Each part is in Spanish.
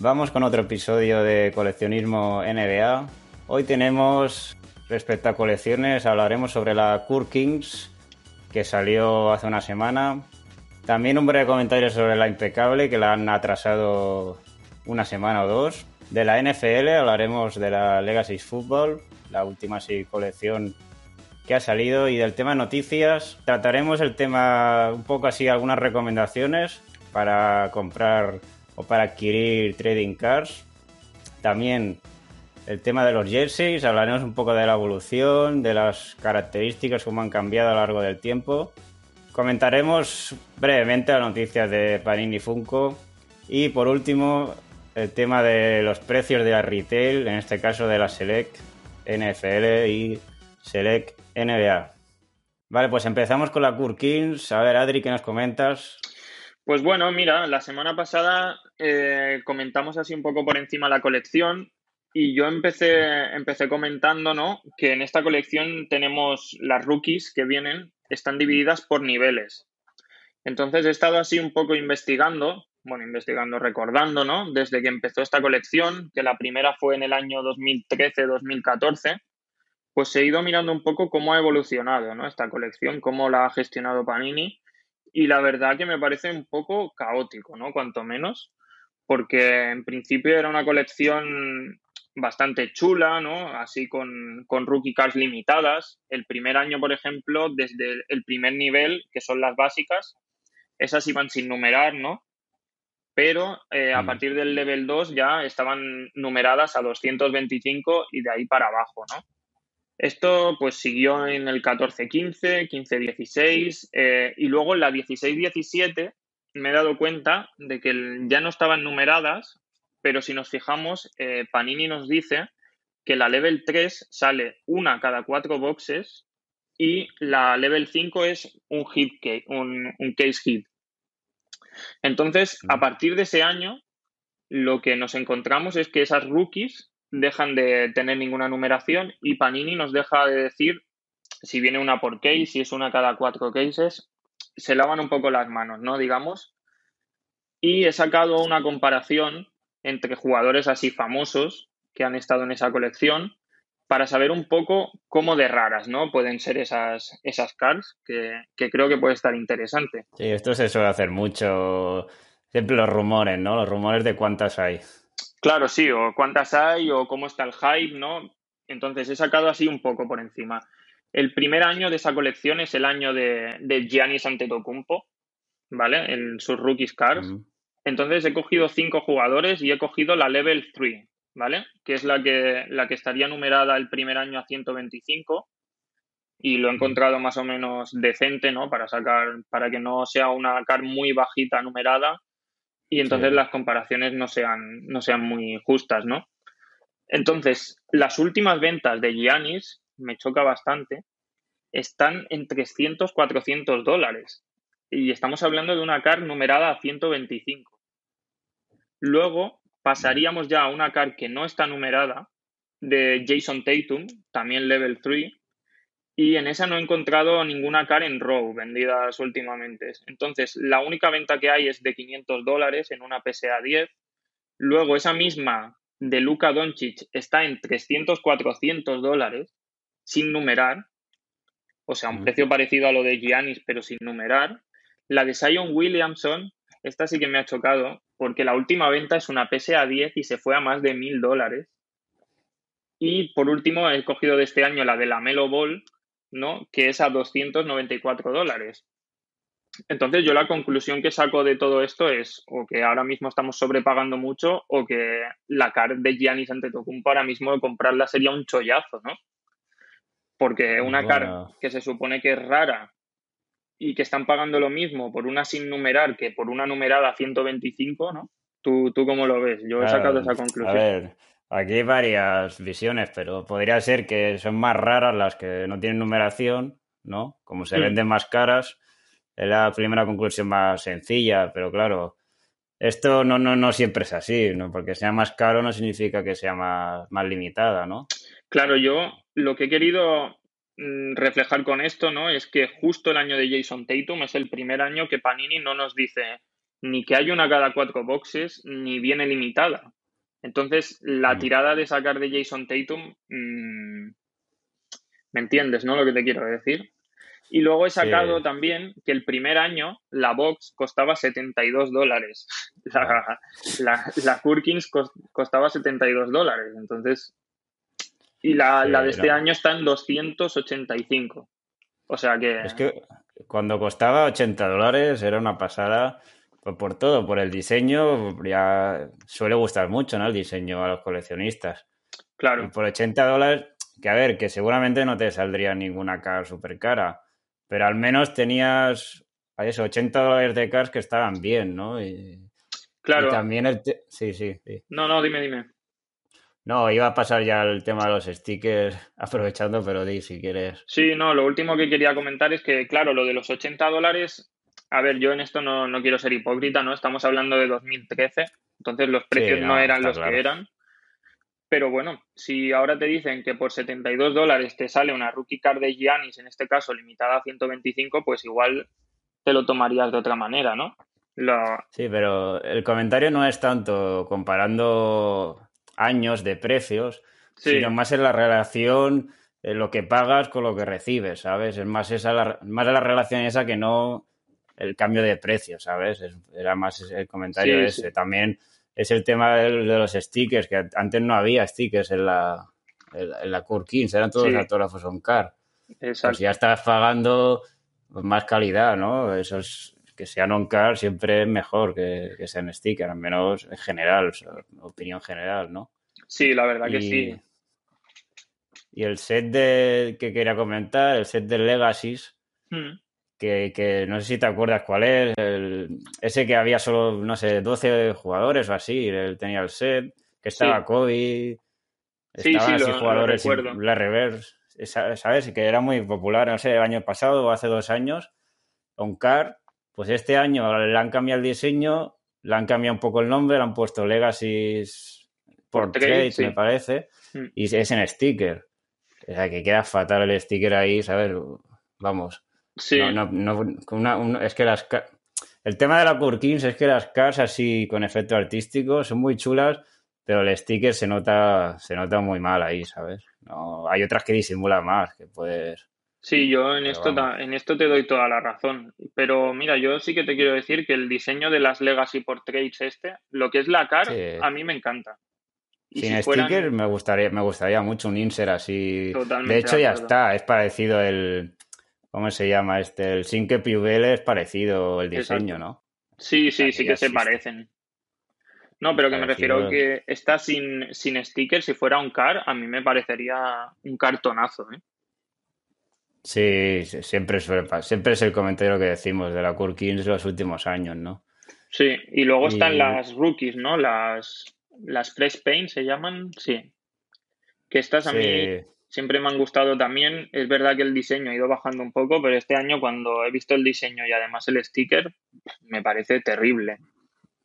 Vamos con otro episodio de coleccionismo NBA. Hoy tenemos, respecto a colecciones, hablaremos sobre la Kurt Kings, que salió hace una semana. También un breve comentario sobre la impecable, que la han atrasado una semana o dos. De la NFL hablaremos de la Legacy Football, la última sí, colección que ha salido. Y del tema noticias, trataremos el tema un poco así, algunas recomendaciones para comprar o para adquirir trading cards. También el tema de los jerseys, hablaremos un poco de la evolución, de las características, cómo han cambiado a lo largo del tiempo. Comentaremos brevemente las noticias de Panini Funko y por último el tema de los precios de la retail, en este caso de la Select NFL y Select NBA. Vale, pues empezamos con la Kings. A ver, Adri, ¿qué nos comentas? Pues bueno, mira, la semana pasada eh, comentamos así un poco por encima la colección y yo empecé, empecé comentando, ¿no? Que en esta colección tenemos las rookies que vienen, están divididas por niveles. Entonces he estado así un poco investigando, bueno, investigando, recordando, ¿no? Desde que empezó esta colección, que la primera fue en el año 2013-2014, pues he ido mirando un poco cómo ha evolucionado, ¿no? Esta colección, cómo la ha gestionado Panini y la verdad que me parece un poco caótico, ¿no? Cuanto menos, porque en principio era una colección bastante chula, ¿no? Así con, con rookie cards limitadas. El primer año, por ejemplo, desde el primer nivel, que son las básicas, esas iban sin numerar, ¿no? Pero eh, a mm. partir del level 2 ya estaban numeradas a 225 y de ahí para abajo, ¿no? Esto pues siguió en el 14-15, 15-16 eh, y luego en la 16-17 me he dado cuenta de que ya no estaban numeradas, pero si nos fijamos, eh, Panini nos dice que la level 3 sale una cada cuatro boxes y la level 5 es un hit un, un case hit. Entonces, a partir de ese año, lo que nos encontramos es que esas rookies dejan de tener ninguna numeración y Panini nos deja de decir si viene una por case, si es una cada cuatro cases, se lavan un poco las manos, ¿no? Digamos. Y he sacado una comparación entre jugadores así famosos que han estado en esa colección para saber un poco cómo de raras, ¿no? Pueden ser esas, esas cards, que, que creo que puede estar interesante. Sí, esto se suele hacer mucho. Siempre los rumores, ¿no? Los rumores de cuántas hay. Claro, sí, o cuántas hay, o cómo está el hype, ¿no? Entonces he sacado así un poco por encima. El primer año de esa colección es el año de, de Giannis Antetokounmpo, ¿vale? En sus rookies cards. Entonces he cogido cinco jugadores y he cogido la level 3, ¿vale? Que es la que, la que estaría numerada el primer año a 125 y lo he encontrado más o menos decente, ¿no? Para sacar, para que no sea una card muy bajita numerada y entonces las comparaciones no sean, no sean muy justas, ¿no? Entonces, las últimas ventas de Giannis, me choca bastante, están en 300, 400 dólares. Y estamos hablando de una car numerada a 125. Luego pasaríamos ya a una car que no está numerada, de Jason Tatum, también level 3, y en esa no he encontrado ninguna car en Row vendidas últimamente. Entonces, la única venta que hay es de 500 dólares en una PSA 10. Luego, esa misma de Luka Doncic está en 300, 400 dólares sin numerar. O sea, un precio parecido a lo de Giannis, pero sin numerar. La de Zion Williamson, esta sí que me ha chocado, porque la última venta es una PSA 10 y se fue a más de 1000 dólares. Y por último, he cogido de este año la de la Melo Ball, ¿no? Que es a 294 dólares. Entonces yo la conclusión que saco de todo esto es o que ahora mismo estamos sobrepagando mucho o que la car de Giannis Antetokounmpo ahora mismo comprarla sería un chollazo, ¿no? Porque una car que se supone que es rara y que están pagando lo mismo por una sin numerar que por una numerada 125, ¿no? ¿Tú, tú cómo lo ves? Yo he sacado esa conclusión. A ver, Aquí hay varias visiones, pero podría ser que son más raras las que no tienen numeración, ¿no? Como se venden más caras, es la primera conclusión más sencilla, pero claro, esto no, no, no siempre es así, ¿no? Porque sea más caro no significa que sea más, más limitada, ¿no? Claro, yo lo que he querido mm, reflejar con esto, ¿no? Es que justo el año de Jason Tatum es el primer año que Panini no nos dice ni que haya una cada cuatro boxes, ni viene limitada. Entonces, la Mm. tirada de sacar de Jason Tatum, mm, ¿me entiendes, no? Lo que te quiero decir. Y luego he sacado Sí. también que el primer año la box costaba 72 dólares. La, la, la Kurkins cos- costaba 72 dólares. Entonces, y la, Sí, la de este no. año está en 285. O sea que, Es que cuando costaba 80 dólares era una pasada pues por todo, por el diseño, ya suele gustar mucho, ¿no? El diseño a los coleccionistas. Y claro, por 80 dólares, que a ver, que seguramente no te saldría ninguna car súper cara, pero al menos tenías a eso, 80 dólares de cars que estaban bien, ¿no? Y, claro. y también el... te- Sí, sí, sí. No, no, dime, dime. No, iba a pasar ya el tema de los stickers aprovechando, pero di si quieres. Sí, no, lo último que quería comentar es que, claro, lo de los 80 dólares, a ver, yo en esto no, no quiero ser hipócrita, ¿no? Estamos hablando de 2013, entonces los precios no, no, eran los claro. que eran. Pero bueno, si ahora te dicen que por 72 dólares te sale una rookie card de Giannis, en este caso limitada a 125, pues igual te lo tomarías de otra manera, ¿no? Sí, pero el comentario no es tanto comparando años de precios, sí, sino más en la relación, en lo que pagas con lo que recibes, ¿sabes? Es más esa la, más la relación esa que no el cambio de precio, ¿sabes? Es- era más el comentario Sí, ese. sí. También es el tema del- de, los stickers, que antes no había stickers en la, en, en la Core Kings, eran todos autógrafos on car. Pues exacto. ya estás pagando más calidad, ¿no? Eso es, que sean on car siempre es mejor que, que sean sticker, al menos en general, o sea, opinión general, ¿no? Sí, la verdad que sí. y el set de, que quería comentar, el set de Legacies, Mm. que, que no sé si te acuerdas cuál es, el- ese que había solo, no sé, 12 jugadores o así, él tenía el set, que estaba Sí. Kobe, Sí, estaban sí, así lo- lo jugadores la reverse, ¿sabes? Que era muy popular, no sé, el año pasado o hace dos años, Oncar, pues este año le han cambiado el diseño, le han cambiado un poco el nombre, le han puesto Legacies Portrait, sí. me parece, Mm. y es en sticker. O sea, que queda fatal el sticker ahí, ¿sabes? Vamos. Sí, No, no, no, con una- un- es que las el tema de la Kurkins es que las cars así con efecto artístico son muy chulas, pero el sticker se nota, se nota muy mal ahí, ¿sabes? No, hay otras que disimulan más, que puedes. Sí, yo en Pero esto, vamos. en esto te doy toda la razón. Pero mira, yo sí que te quiero decir que el diseño de las Legacy Portraits este, lo que es la car, Sí. a mí me encanta. Y Sin si fueran- sticker me gustaría, me gustaría mucho un insert así. Totalmente de hecho, ya acuerdo. está, es parecido el. ¿Cómo se llama este? El Sinke Piubel es parecido el diseño, Exacto. ¿no? Sí, sí, sí que se parecen. No, pero que me refiero Parecido. que está sin, sin sticker, si fuera un car, a mí me parecería un cartonazo, ¿eh? Sí, siempre pasar. Siempre es el comentario que decimos de la Kurkins de los últimos años, ¿no? Sí, y luego Y- están las rookies, ¿no? Las, las Fresh Paint se llaman, sí. Que estas a mí siempre me han gustado también. Es verdad que el diseño ha ido bajando un poco, pero este año cuando he visto el diseño y además el sticker, me parece terrible.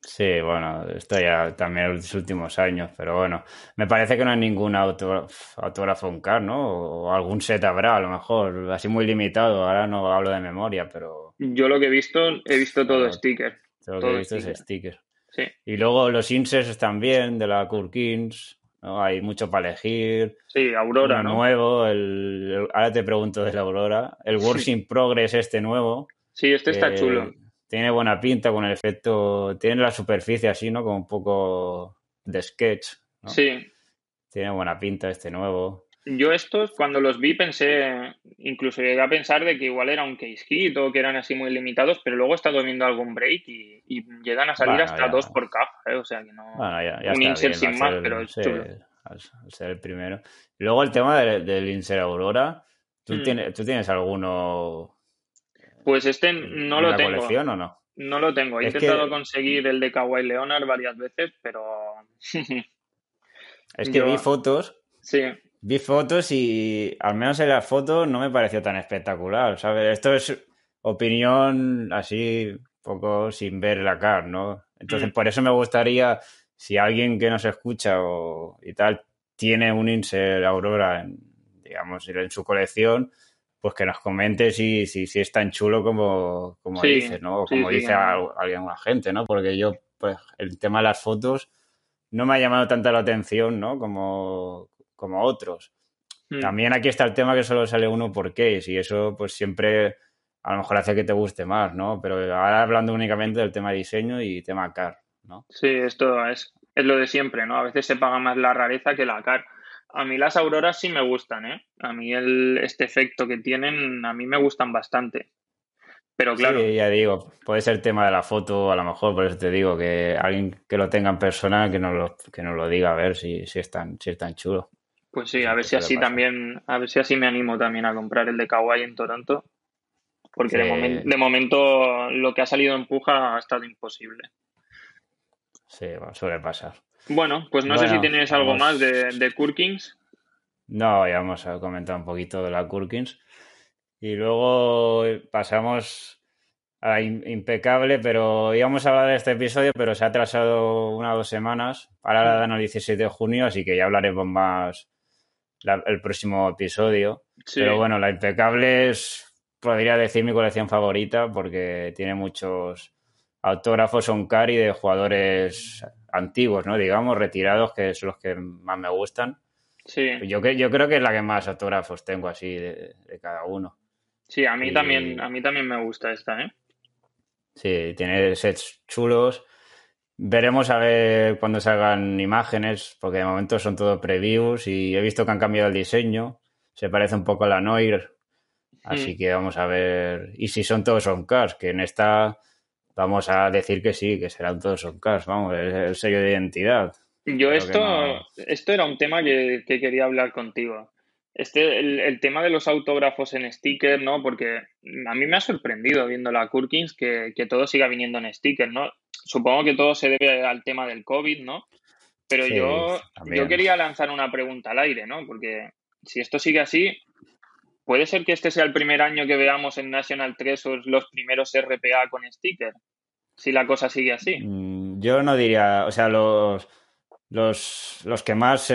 Sí, bueno, esto ya también en los últimos años, pero bueno, me parece que no hay ningún autógrafo en car, ¿no? O algún set habrá, a lo mejor, así muy limitado. Ahora no hablo de memoria, pero Yo lo que he visto, he visto todo Claro. sticker. todo lo que he visto es sticker. Sí, Y luego los inserts también de la Kurkins, ¿no? Hay mucho para elegir. sí, Aurora, ¿no? nuevo, el, el- ahora te pregunto de la Aurora. El Works in Progress este nuevo. Sí, este está chulo. Tiene buena pinta con el efecto. Tiene la superficie así, ¿no? Como un poco de sketch. ¿no? Sí, Tiene buena pinta este nuevo. yo estos cuando los vi pensé, incluso llegué a pensar de que igual era un case hit o que eran así muy limitados, pero luego he estado viendo algún break y, y llegan a salir Bueno, hasta ya. dos por caja, ¿eh? O sea que no... Bueno, ya, ya un insert sin más, pero es sí, chulo. al, al ser el primero. Luego el tema del, del insert Aurora. ¿Tú, Mm. tienes, ¿Tú tienes alguno Pues este no en lo la tengo. colección o no? No lo tengo. He Es que- intentado conseguir el de Kawhi Leonard varias veces, pero Es que Yo- vi fotos sí, Vi fotos y al menos en las fotos no me pareció tan espectacular, ¿sabes? Esto es opinión así, poco sin ver la car, ¿no? Entonces, Mm. por eso me gustaría, si alguien que nos escucha o, y tal tiene un insert Aurora, en, digamos, en su colección, pues que nos comente si, si, si es tan chulo como, como dices, ¿no? O como dice alguien, la gente, ¿no? Porque yo, pues, el tema de las fotos no me ha llamado tanta la atención, ¿no? Como, como otros. Hmm. También aquí está el tema que solo sale uno por case y eso, pues, siempre a lo mejor hace que te guste más, ¿no? Pero ahora hablando únicamente del tema diseño y tema car, ¿no? Sí, esto es, es lo de siempre, ¿no? A veces se paga más la rareza que la car. A mí las auroras sí me gustan, ¿eh? A mí el, este efecto que tienen, a mí me gustan bastante. Pero claro. Sí, ya digo, puede ser tema de la foto, a lo mejor, por eso te digo, que alguien que lo tenga en persona, que nos lo, que nos lo diga, a ver si, si, es tan, si es tan chulo. Pues sí, a ver si así también, a ver si así me animo también a comprar el de Kawaii en Toronto. Porque de, de momento lo que ha salido en Puja ha estado imposible. Sí, suele pasar. Bueno, pues no sé si tienes algo más de, de Kurkins. No, ya hemos comentado un poquito de la Kurkins. Y luego pasamos a Impecable, pero íbamos a hablar de este episodio, pero se ha atrasado una o dos semanas. Ahora la dan el 16 de junio, así que ya hablaremos más el próximo episodio. Pero bueno, la Impecable es, podría decir, mi colección favorita porque tiene muchos autógrafos on carry de jugadores antiguos, ¿no? Digamos, retirados, que son los que más me gustan. Sí. Yo, yo creo que es la que más autógrafos tengo así de, cada uno. Sí, a mí también, a mí también me gusta esta, ¿eh? Sí, tiene sets chulos. Veremos a ver cuando salgan imágenes, porque de momento son todo previews y he visto que han cambiado el diseño. Se parece un poco a la Noir. Así hmm. que vamos a ver. Y si son todos on cars, que en esta vamos a decir que sí, que serán todos cars, vamos, es el sello de identidad. Yo esto, esto era un tema que, quería hablar contigo. Este, el, tema de los autógrafos en sticker, ¿no? Porque a mí me ha sorprendido viendo la Kurkins que, todo siga viniendo en sticker, ¿no? Supongo que todo se debe al tema del COVID, ¿no? Pero yo, yo quería lanzar una pregunta al aire, ¿no? Porque si esto sigue así, ¿Puede ser que este sea el primer año que veamos en National Treasures los primeros RPA con sticker? Si la cosa sigue así. Mm, yo no diría, o sea, los, los, los que más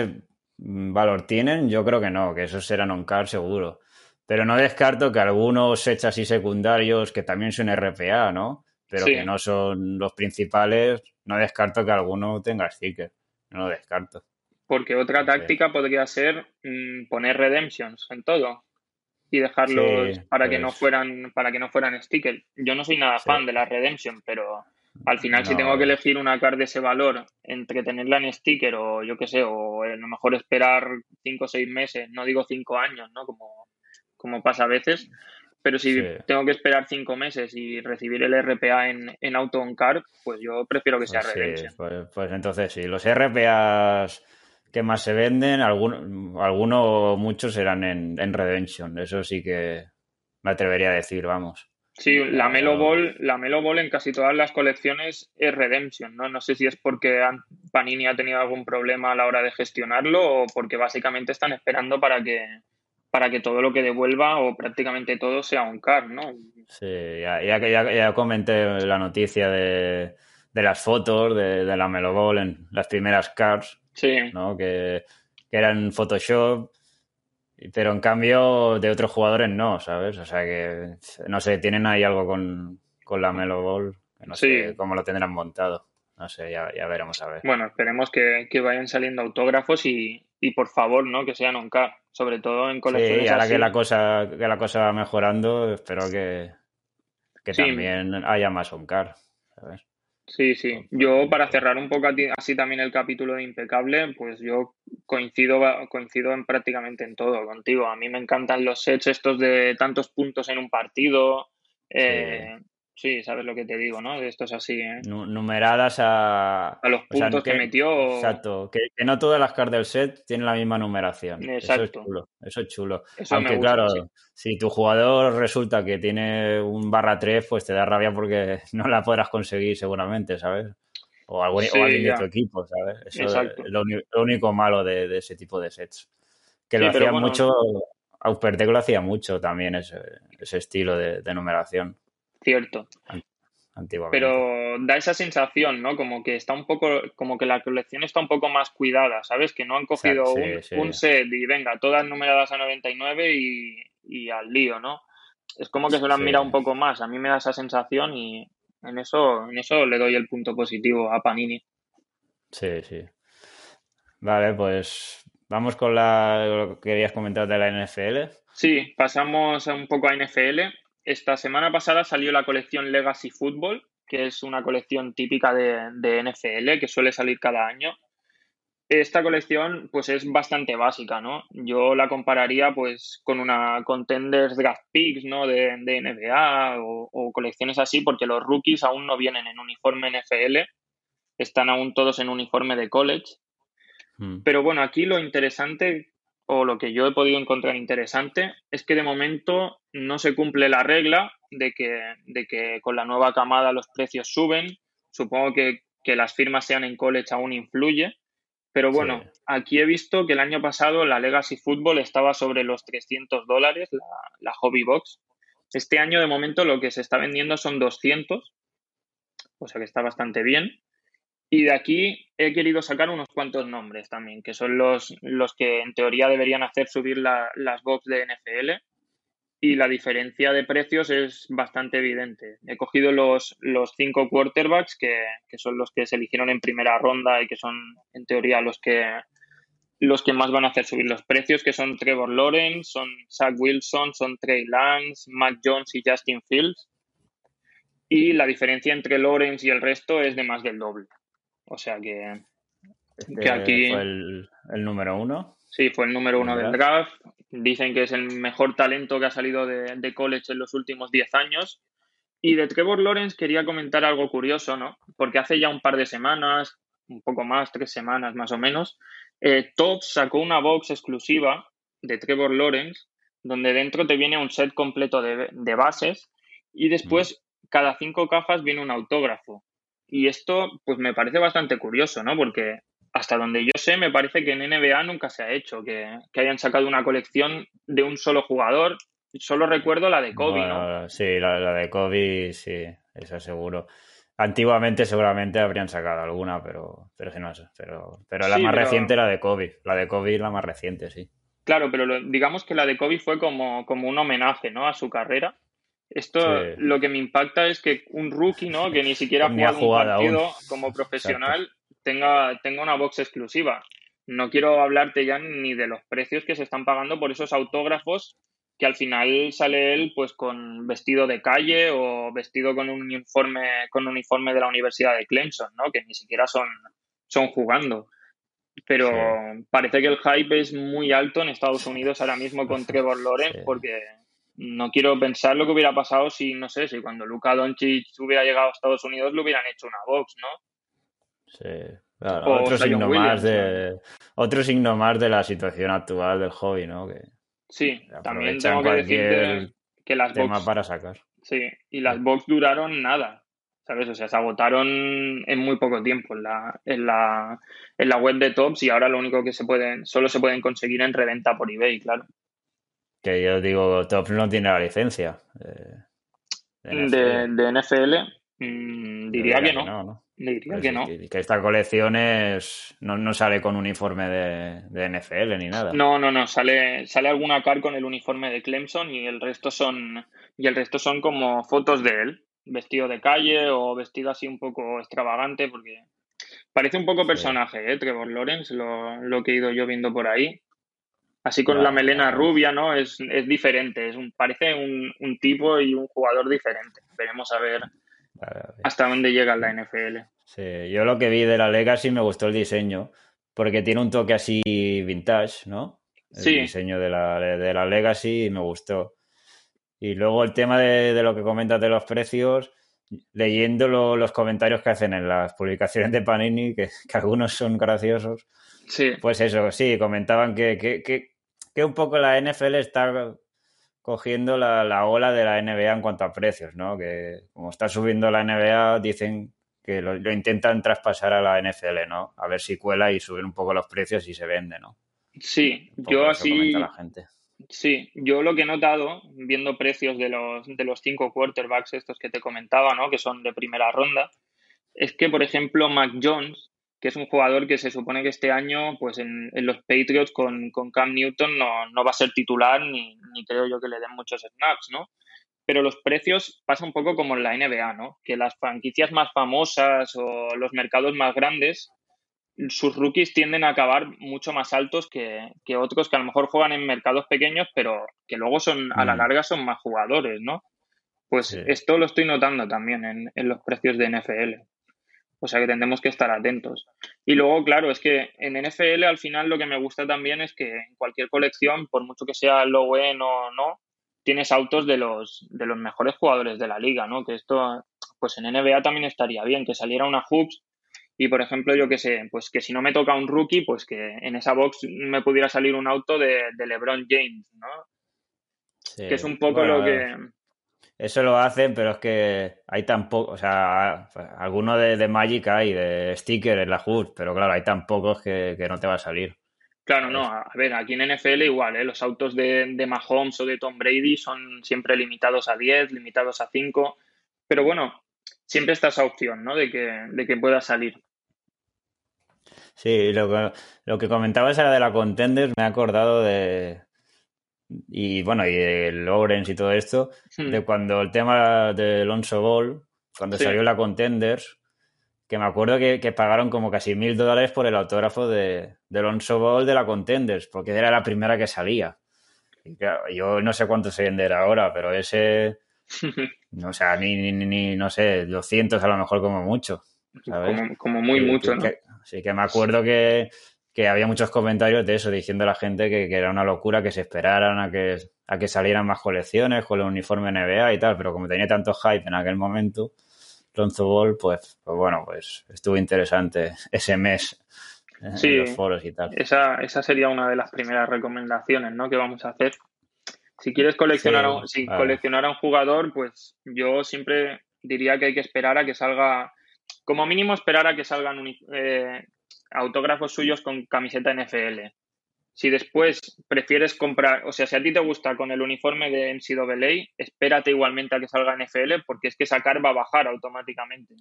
valor tienen, yo creo que no, que esos serán on-car seguro. Pero no descarto que algunos hechas y secundarios que también son RPA, ¿no? Pero que no son los principales, no descarto que alguno tenga sticker. No lo descarto. Porque otra táctica podría ser mm, poner redemptions en todo y dejarlos para que no pues. fueran para que no fueran stickers. Yo no soy nada fan de la Redemption, pero al final si tengo que elegir una card de ese valor entre tenerla en sticker o yo qué sé, o a lo mejor esperar cinco o seis meses, no digo cinco años, ¿no? Como, como pasa a veces, pero si tengo que esperar cinco meses y recibir el RPA en, en Auto on Card, pues yo prefiero que sea pues Redemption. Pues, pues, entonces sí, los RPAs que más se venden, algunos alguno, muchos serán en, en, Redemption. Eso sí que me atrevería a decir, vamos. Sí, la Melo Ball, la Melo Ball en casi todas las colecciones es Redemption, ¿no? No sé si es porque Panini ha tenido algún problema a la hora de gestionarlo o porque básicamente están esperando para que para que todo lo que devuelva o prácticamente todo sea un car, ¿no? Sí, ya, ya, ya, ya comenté la noticia de, de las fotos de, de la Melo Ball en las primeras cars Sí. ¿no? Que, eran Photoshop, pero en cambio de otros jugadores no, ¿sabes? O sea que, no sé, tienen ahí algo con, la Melo Ball, que no sé cómo lo tendrán montado. No sé, ya, veremos a ver. Bueno, esperemos que, vayan saliendo autógrafos y, por favor, ¿no? Que sean un K, sobre todo en colecciones Sí, ahora que la cosa que la cosa va mejorando, espero que, que también haya más on car, ¿sabes? Sí, sí. Yo para cerrar un poco así también el capítulo de Impecable, pues yo coincido, coincido en prácticamente en todo contigo. A mí me encantan los sets estos de tantos puntos en un partido. Eh, Sí, sabes lo que te digo, ¿no? De esto es así, ¿eh? Numeradas a... A los puntos que, metió. Exacto, que, no todas las cartas del set tienen la misma numeración. Exacto. Eso es chulo. Eso es chulo. Aunque claro, si tu jugador resulta que tiene un barra 3, pues te da rabia porque no la podrás conseguir seguramente, ¿sabes? O, alguien de tu equipo, ¿sabes? Eso Exacto. es lo, único malo de, ese tipo de sets. Que lo hacía mucho... Aupertec lo hacía mucho también ese, ese estilo de numeración. Cierto. Pero da esa sensación, ¿no? Como que está un poco, como que la colección está un poco más cuidada, ¿sabes? Que no han cogido un, set y venga, todas numeradas a 99 y, y al lío, ¿no? Es como que se lo han mirado un poco más. A mí me da esa sensación y en eso, en eso le doy el punto positivo a Panini. Sí, sí. Vale, pues vamos con la, lo que querías comentar de la NFL. Sí, pasamos un poco a NFL. Esta semana pasada salió la colección Legacy Football, que es una colección típica de, de NFL que suele salir cada año esta colección pues es bastante básica, ¿no? Yo la compararía pues con una Contenders Draft Picks, ¿no? De, NBA o, colecciones así porque los rookies aún no vienen en uniforme NFL, están aún todos en uniforme de college. Hmm. Pero bueno, aquí lo interesante o lo que yo he podido encontrar interesante es que de momento no se cumple la regla de que, de que con la nueva camada los precios suben. Supongo que que las firmas sean en college aún influye, pero bueno, aquí he visto que el año pasado la Legacy Football estaba sobre los 300 dólares, la, Hobby Box. Este año de momento lo que se está vendiendo son 200, o sea que está bastante bien. Y de aquí he querido sacar unos cuantos nombres también, que son los, los que en teoría deberían hacer subir las box de NFL y la diferencia de precios es bastante evidente. He cogido los, los cinco quarterbacks que, son los que se eligieron en primera ronda y que son en teoría los que los que más van a hacer subir los precios, que son Trevor Lawrence, son Zach Wilson, son Trey Lance, Matt Jones y Justin Fields. Y la diferencia entre Lawrence y el resto es de más del doble. O sea que, este aquí... Fue el, el número uno. Sí, fue el número uno del draft. Dicen que es el mejor talento que ha salido de, college en los últimos 10 años. Y de Trevor Lawrence quería comentar algo curioso, ¿no? Porque hace ya un par de semanas, un poco más, tres semanas más o menos, eh, sacó una box exclusiva de Trevor Lawrence, donde dentro te viene un set completo de, de bases y después cada cinco cajas viene un autógrafo. Y esto, pues me parece bastante curioso, ¿no? Porque hasta donde yo sé, me parece que en NBA nunca se ha hecho, que, hayan sacado una colección de un solo jugador. Solo recuerdo la de Kobe, ¿no? Sí, la, de Kobe, sí, eso seguro. Antiguamente seguramente habrían sacado alguna, pero, pero no sé. Pero, pero la más reciente, la de Kobe. La de Kobe es la más reciente, sí. Claro, pero digamos que la de Kobe fue como, como un homenaje, ¿no? A su carrera. Esto lo que me impacta es que un rookie, ¿no? Que ni siquiera ha jugado, un partido como profesional, tenga, tenga una box exclusiva. No quiero hablarte ya ni de los precios que se están pagando por esos autógrafos que al final sale él pues con vestido de calle o vestido con un uniforme con un uniforme de la Universidad de Clemson, ¿no? Que ni siquiera son, son jugando. Pero parece que el hype es muy alto en Estados Unidos ahora mismo con Trevor Lawrence porque no quiero pensar lo que hubiera pasado si, no sé, si cuando Luca Doncic hubiera llegado a Estados Unidos le hubieran hecho una box, ¿no? Sí. otro, signo más de, otro signo más de la situación actual del hobby, ¿no? Que sí, también tengo que decir que las box... para sacar. Sí, y las box duraron nada, ¿sabes? O sea, se agotaron en muy poco tiempo en la, en la, en la web de Tops y ahora lo único que se pueden, solo se pueden conseguir en reventa por eBay, claro. Que yo digo, Tops no tiene la licencia. de, de NFL, mm, diría, que, no. Diría pues que no. Que, esta colección es, no, sale con uniforme de, NFL ni nada. No, no, no. Sale, sale alguna car con el uniforme de Clemson y el resto son y el resto son como fotos de él, vestido de calle o vestido así un poco extravagante, porque parece un poco personaje, ¿eh? Trevor Lawrence, lo, que he ido yo viendo por ahí. Así con la melena rubia, ¿no? Es, diferente, es un, parece un, un tipo y un jugador diferente. Veremos a ver hasta dónde llega la NFL. Sí, yo lo que vi de la Legacy me gustó el diseño, porque tiene un toque así vintage, ¿no? El diseño de la, de la Legacy me gustó. Y luego el tema de, lo que comentas de los precios, leyendo los comentarios que hacen en las publicaciones de Panini, que, algunos son graciosos. Sí. Pues eso, sí, comentaban que, que, que un poco la NFL está cogiendo la, ola de la NBA en cuanto a precios, ¿no? Que como está subiendo la NBA, dicen que lo, intentan traspasar a la NFL, ¿no? A ver si cuela y subir un poco los precios y se vende, ¿no? Sí, yo así. La gente. Sí, yo lo que he notado, viendo precios de los, de los cinco quarterbacks estos que te comentaba, ¿no? Que son de primera ronda, es que, por ejemplo, Mac Jones que es un jugador que se supone que este año, pues en, los Patriots con, con, Cam Newton no, no va a ser titular ni, ni, creo yo que le den muchos snaps, ¿no? Pero los precios pasa un poco como en la NBA, ¿no? Que las franquicias más famosas o los mercados más grandes, sus rookies tienden a acabar mucho más altos que, que otros que a lo mejor juegan en mercados pequeños, pero que luego son, a la mm. larga son más jugadores, ¿no? Pues esto lo estoy notando también en, en los precios de NFL. O sea que tendremos que estar atentos. Y luego, claro, es que en NFL al final lo que me gusta también es que en cualquier colección, por mucho que sea low end o no, tienes autos de los, de los mejores jugadores de la liga, ¿no? Que esto, pues en NBA también estaría bien, que saliera una hoops y, por ejemplo, yo que sé, pues que si no me toca un rookie, pues que en esa box me pudiera salir un auto de, LeBron James, ¿no? que es un poco lo que eso lo hacen, pero es que hay tan poco, o sea, alguno de, Magic hay, de sticker en la HUD, pero claro, hay tan pocos que, no te va a salir. Claro, no, a ver, aquí en NFL igual, ¿eh? los autos de, de Mahomes o de Tom Brady son siempre limitados a 10, limitados a 5, pero bueno, siempre está esa opción, ¿no? De que, de que pueda salir. Sí, lo que, lo que comentabas era de la Contenders, me he acordado de, y bueno, y el Lawrence y todo esto, hmm. de cuando el tema de Alonso Ball, cuando salió la Contenders, que me acuerdo que, pagaron como casi mil dólares por el autógrafo de, de Alonso Ball de la Contenders, porque era la primera que salía. Y yo no sé cuánto se venderá ahora, pero ese, o sea, ni, ni, ni, no sé, 200 a lo mejor como mucho. Como, muy mucho, ¿no? Sí, que me acuerdo que, que había muchos comentarios de eso, diciendo a la gente que, era una locura que se esperaran a que, a que salieran más colecciones con el uniforme NBA y tal, pero como tenía tanto hype en aquel momento, Lonzo Ball, pues, pues bueno, pues estuvo interesante ese mes en los foros y tal. Esa, esa sería una de las primeras recomendaciones ¿no? que vamos a hacer. Si quieres coleccionar, a, si coleccionar a un jugador, pues yo siempre diría que hay que esperar a que salga, como mínimo esperar a que salgan eh, autógrafos suyos con camiseta NFL. Si después prefieres comprar, o sea, si a ti te gusta con el uniforme de NCAA, espérate igualmente a que salga NFL porque es que sacar va a bajar automáticamente.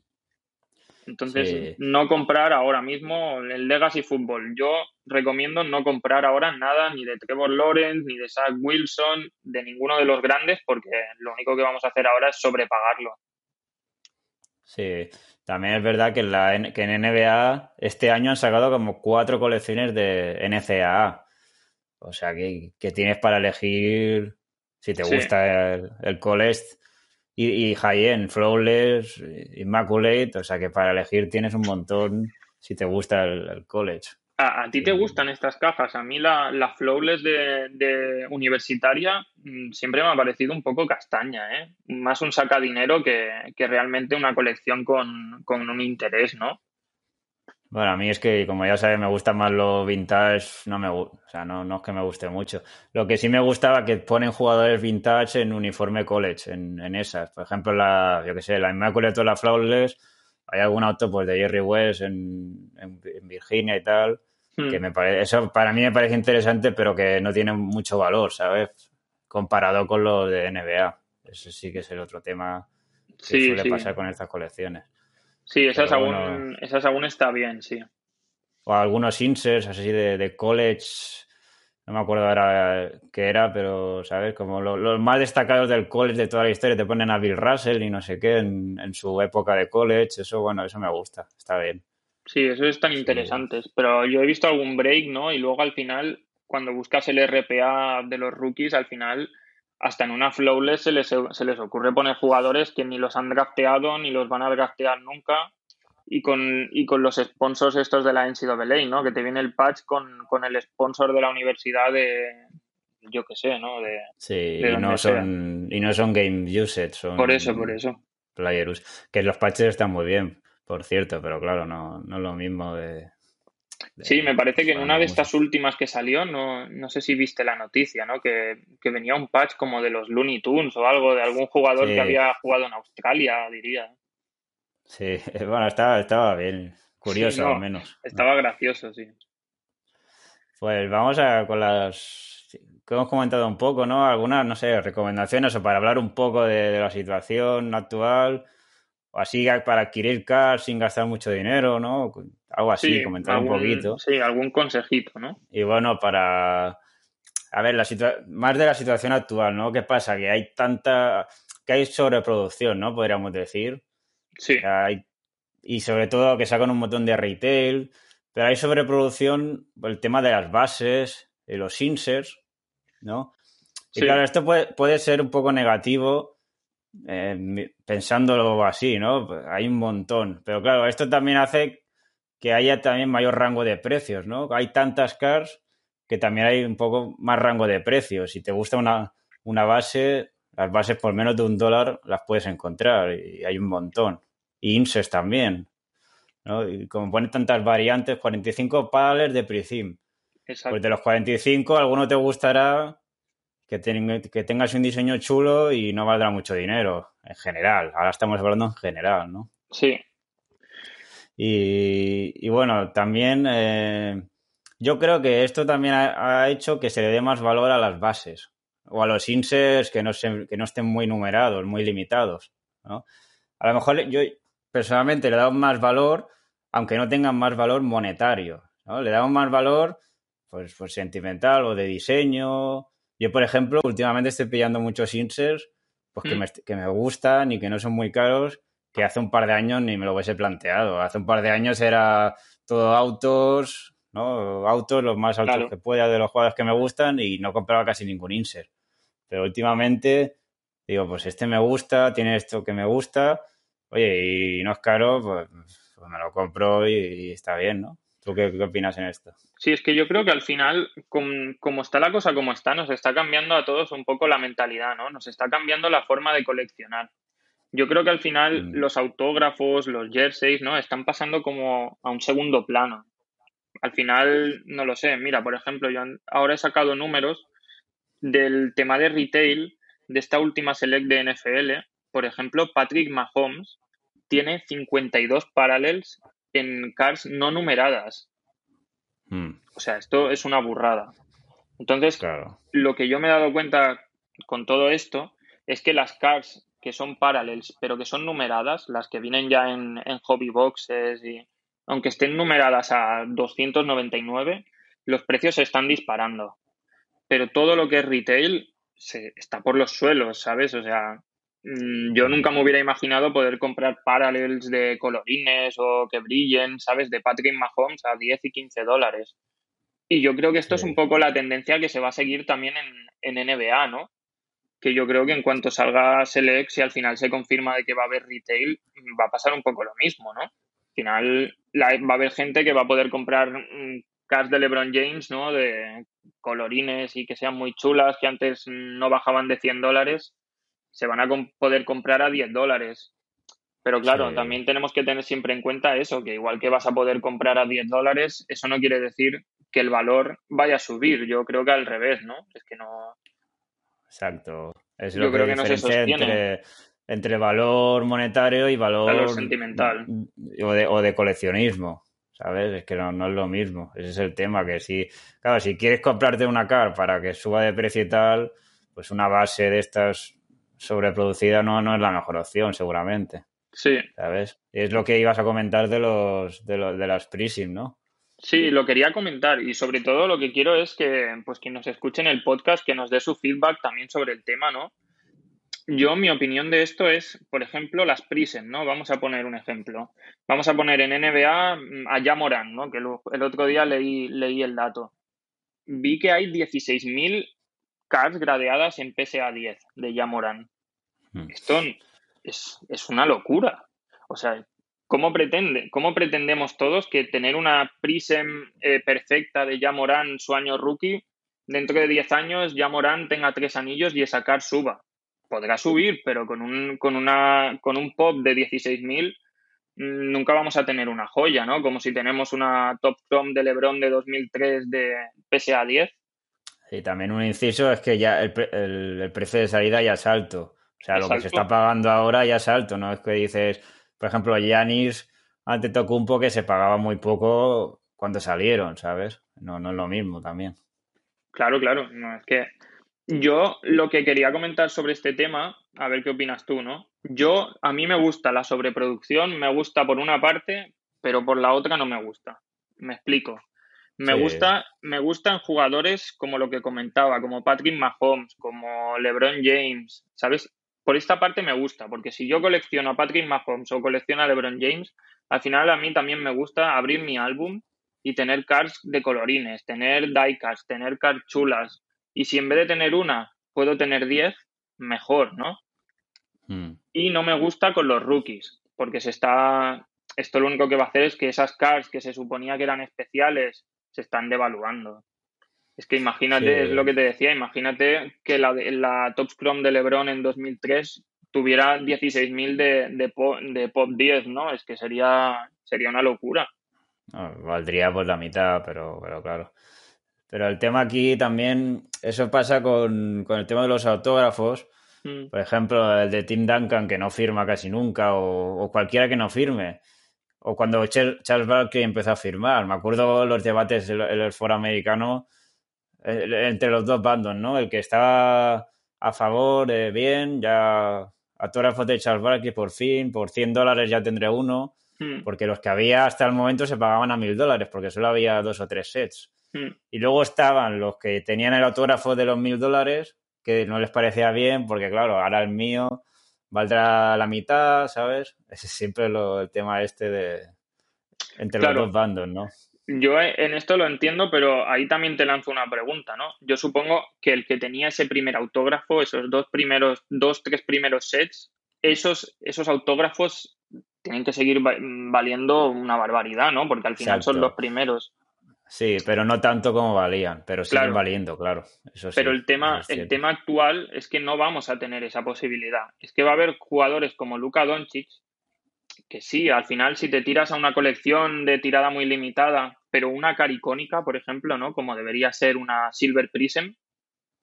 Entonces, no comprar ahora mismo el Legacy Football. Yo recomiendo no comprar ahora nada ni de Trevor Lawrence, ni de Zach Wilson, de ninguno de los grandes, porque lo único que vamos a hacer ahora es sobrepagarlo. Sí, también es verdad que en, la, que en NBA este año han sacado como cuatro colecciones de NCAA. O sea que, tienes para elegir si te gusta el, college y, y high-end, flawless, immaculate. O sea que para elegir tienes un montón si te gusta el college. ¿A, ti te gustan estas cajas? A mí la, la Flawless de, universitaria mm, siempre me ha parecido un poco castaña, ¿eh? Más un sacadinero que, que realmente una colección con, un interés, ¿no? Bueno, a mí es que, como ya sabes, me gusta más lo vintage, no me o sea, no, no es que me guste mucho. Lo que sí me gustaba que ponen jugadores vintage en uniforme college, en, en esas. Por ejemplo, la, yo que sé, la Immaculate o la Flawless, hay algún auto pues de Jerry West en, en Virginia y tal, que hmm. me parece, eso para mí me parece interesante, pero que no tiene mucho valor, ¿sabes? Comparado con lo de NBA. Ese sí que es el otro tema que suele pasar con estas colecciones. Sí, esas aún, esas aún está bien, sí. O algunos inserts así de, college, no me acuerdo ahora qué era, pero, ¿sabes? Como los más destacados del college de toda la historia, te ponen a Bill Russell y no sé qué en, en su época de college, eso, bueno, eso me gusta, está bien. Sí, eso es tan interesante. Pero yo he visto algún break, ¿no? Y luego al final, cuando buscas el RPA de los rookies, al final, hasta en una flawless se les, se les ocurre poner jugadores que ni los han drafteado ni los van a draftear nunca. Y con, y con los sponsors estos de la NCAA, ¿no? Que te viene el patch con, con el sponsor de la universidad de, yo qué sé, ¿no? De, sí, y, no son, y no son game usage, son... Por eso, por eso. Players. Que los patches están muy bien por cierto, pero claro, no, no es lo mismo de, Sí, me parece que en una de estas últimas que salió, no, no sé si viste la noticia, ¿no? Que, venía un patch como de los Looney Tunes o algo, de algún jugador que había jugado en Australia, diría. Sí, bueno, estaba, estaba bien, curioso al menos. Estaba gracioso, sí. Pues vamos a con las que hemos comentado un poco, ¿no? Algunas, no sé, recomendaciones o para hablar un poco de la situación actual así para adquirir cars sin gastar mucho dinero, ¿no? Algo así, comentar un poquito. Sí, algún consejito, ¿no? Y bueno, para... A ver, la más de la situación actual, ¿no? ¿Qué pasa? Que hay tanta... que hay sobreproducción, ¿no? Podríamos decir. Sí. Y sobre todo que sacan un montón de retail, pero hay sobreproducción por el tema de las bases, de los inserts, ¿no? Y claro, esto puede, puede ser un poco negativo eh, pensándolo así, ¿no? Hay un montón. Pero claro, esto también hace que haya también mayor rango de precios, ¿no? Hay tantas cars que también hay un poco más rango de precios. Si te gusta una, una base, las bases por menos de un dólar las puedes encontrar y hay un montón. Y INSES también. ¿no? Y como ponen tantas variantes, 45 paddles de Prism. Pues de los 45, alguno te gustará que, que tengas un diseño chulo y no valdrá mucho dinero, en general. Ahora estamos hablando en general, ¿no? Sí. Y, bueno, también eh, yo creo que esto también ha, hecho que se le dé más valor a las bases o a los inserts que no, que no estén muy numerados, muy limitados. ¿no? A lo mejor yo personalmente le he dado más valor, aunque no tengan más valor monetario. ¿no? Le damos más valor pues, pues sentimental o de diseño yo, por ejemplo, últimamente estoy pillando muchos inserts pues que, mm. me, que me gustan y que no son muy caros, que hace un par de años ni me lo hubiese planteado. Hace un par de años era todo autos, ¿no? Autos los más altos que pueda de los jugadores que me gustan y no compraba casi ningún insert. Pero últimamente digo, pues este me gusta, tiene esto que me gusta, oye, y no es caro, pues, pues me lo compro y, está bien, ¿no? ¿Tú qué, qué opinas en esto? Sí, es que yo creo que al final, como está la cosa como está, nos está cambiando a todos un poco la mentalidad, ¿no? Nos está cambiando la forma de coleccionar. Yo creo que al final mm. los autógrafos, los jerseys, ¿no? Están pasando como a un segundo plano. Al final, no lo sé. Mira, por ejemplo, yo ahora he sacado números del tema de retail de esta última select de NFL. Por ejemplo, Patrick Mahomes tiene 52 parallels en cars no numeradas. Hmm. O sea, esto es una burrada. Entonces, lo que yo me he dado cuenta con todo esto es que las cars que son parallels, pero que son numeradas, las que vienen ya en, hobby boxes y aunque estén numeradas a 299, los precios se están disparando. Pero todo lo que es retail se, está por los suelos, ¿sabes? O sea, yo nunca me hubiera imaginado poder comprar parallels de colorines o que brillen, ¿sabes? De Patrick Mahomes a 10 y 15 dólares. Y yo creo que esto es un poco la tendencia que se va a seguir también en, en NBA, ¿no? Que yo creo que en cuanto salga Select, y al final se confirma de que va a haber retail, va a pasar un poco lo mismo, ¿no? Al final va a haber gente que va a poder comprar mm, cars de LeBron James, ¿no? De colorines y que sean muy chulas, que antes no bajaban de 100 dólares se van a poder comprar a 10 dólares. Pero claro, también tenemos que tener siempre en cuenta eso, que igual que vas a poder comprar a 10 dólares, eso no quiere decir que el valor vaya a subir. Yo creo que al revés, ¿no? Es que no. Exacto. Es lo Yo creo que no se sostiene. Entre, valor monetario y valor, sentimental. O de, o de coleccionismo. ¿sabes? Es que no, no, es lo mismo. Ese es el tema, que si, claro, si quieres comprarte una car para que suba de precio y tal, pues una base de estas sobreproducida no, no es la mejor opción, seguramente. Sí. ¿Sabes? Es lo que ibas a comentar de los de, los, de las Prism, ¿no? Sí, lo quería comentar y sobre todo lo que quiero es que pues quien nos escuche en el podcast que nos dé su feedback también sobre el tema, ¿no? Yo mi opinión de esto es, por ejemplo, las Prism, ¿no? Vamos a poner un ejemplo. Vamos a poner en NBA mm, a Yamoran, ¿no? Que el otro día leí, leí el dato. Vi que hay 16.000 cards gradeadas en PSA 10 de Yamoran. Hmm. Esto es, una locura. O sea, ¿cómo, pretende, ¿cómo pretendemos todos que tener una Prism eh, perfecta de Yamoran su año rookie, dentro de 10 años Yamoran tenga tres anillos y esa card suba? Podrá subir, pero con un, con una, con un pop de 16.000 mm, nunca vamos a tener una joya, ¿no? Como si tenemos una Top Chrome de LeBron de 2003 de PSA 10 y también un inciso es que ya el, precio de salida ya es alto. O sea, lo que se está pagando ahora ya es alto, ¿no? Es que dices, por ejemplo, Yanis ante Tocumpo que se pagaba muy poco cuando salieron, ¿sabes? No, no es lo mismo también. Claro, claro. No, es que Yo lo que quería comentar sobre este tema, a ver qué opinas tú, ¿no? Yo, a mí me gusta la sobreproducción, me gusta por una parte, pero por la otra no me gusta. Me explico. Me gusta, me gustan jugadores como lo que comentaba, como Patrick Mahomes, como LeBron James, ¿sabes? Por esta parte me gusta, porque si yo colecciono a Patrick Mahomes o colecciono a LeBron James, al final a mí también me gusta abrir mi álbum y tener cards de colorines, tener diecards, tener cards chulas. Y si en vez de tener una puedo tener 10, mejor, ¿no? Hmm. Y no me gusta con los rookies, porque se está. Esto lo único que va a hacer es que esas cards que se suponía que eran especiales se están devaluando. Es que imagínate, es lo que te decía, imagínate que la, la Top Scrum de LeBron en 2003 tuviera 16.000 de, de, pop, de pop 10, ¿no? Es que sería, sería una locura. valdría por la mitad, pero, pero claro. Pero el tema aquí también, eso pasa con, el tema de los autógrafos. Mm. Por ejemplo, el de Tim Duncan, que no firma casi nunca, o, o cualquiera que no firme o cuando Charles Barkley empezó a firmar. Me acuerdo los debates en el, foro americano entre los dos bandos, ¿no? El que estaba a favor, eh, bien, ya autógrafos de Charles Barkley por fin, por 100 dólares ya tendré uno, hmm. porque los que había hasta el momento se pagaban a mil dólares, porque solo había dos o tres sets. Hmm. Y luego estaban los que tenían el autógrafo de los mil dólares, que no les parecía bien, porque claro, ahora el mío valdrá la mitad, ¿sabes? Ese es siempre el tema este de entre los dos bandos, ¿no? Yo en esto lo entiendo, pero ahí también te lanzo una pregunta, ¿no? Yo supongo que el que tenía ese primer autógrafo, esos dos primeros, dos, tres primeros sets, esos, esos autógrafos tienen que seguir valiendo una barbaridad, ¿no? Porque al final son los primeros. Sí, pero no tanto como valían, pero siguen valiendo, claro. Eso pero el tema, el tema actual es que no vamos a tener esa posibilidad. Es que va a haber jugadores como Luka Doncic, que sí, al final si te tiras a una colección de tirada muy limitada, pero una cara icónica, por ejemplo, ¿no? Como debería ser una Silver Prism,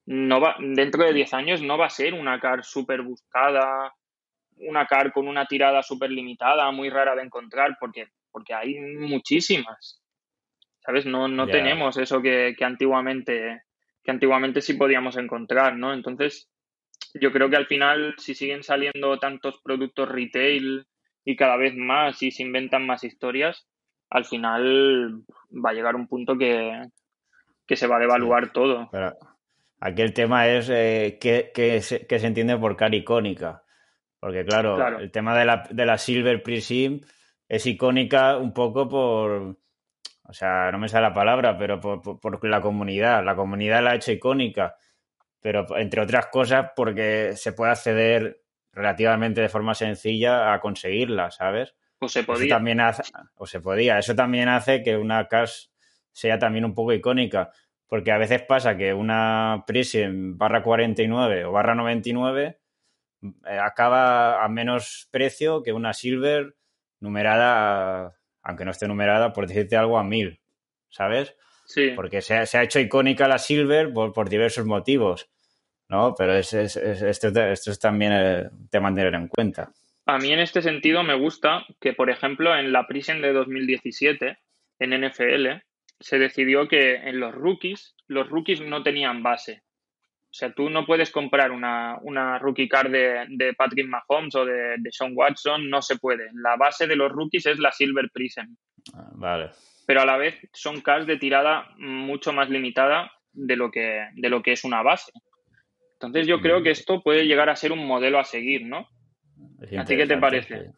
no va, dentro de 10 años no va a ser una car súper buscada, una car con una tirada súper limitada, muy rara de encontrar, porque, porque hay muchísimas. ¿Sabes? No, no tenemos eso que, antiguamente que antiguamente sí podíamos encontrar, ¿no? Entonces, yo creo que al final, si siguen saliendo tantos productos retail y cada vez más y se inventan más historias, al final va a llegar un punto que, se va a devaluar todo. aquí el tema es eh, qué, se, entiende por cara icónica. Porque claro, el tema de la, de la Silver Prism es icónica un poco por o sea, no me sale la palabra, pero por, la comunidad. La comunidad la ha hecho icónica, pero entre otras cosas porque se puede acceder relativamente de forma sencilla a conseguirla, ¿sabes? O se podía. también hace, o se podía. Eso también hace que una cash sea también un poco icónica, porque a veces pasa que una Prism barra 49 o barra 99 eh, acaba a menos precio que una Silver numerada aunque no esté numerada, por decirte algo, a mil, ¿sabes? Sí. Porque se ha, hecho icónica la Silver por, diversos motivos, ¿no? Pero es, esto, es también el tema a tener en cuenta. A mí en este sentido me gusta que, por ejemplo, en la Prison de 2017, en NFL, se decidió que en los rookies, los rookies no tenían base. O sea, tú no puedes comprar una, rookie card de, Patrick Mahomes o de, de, Sean Watson, no se puede. La base de los rookies es la Silver Prism. Ah, vale. Pero a la vez son cards de tirada mucho más limitada de lo que, de lo que es una base. Entonces yo creo que esto puede llegar a ser un modelo a seguir, ¿no? ¿A ti qué te parece?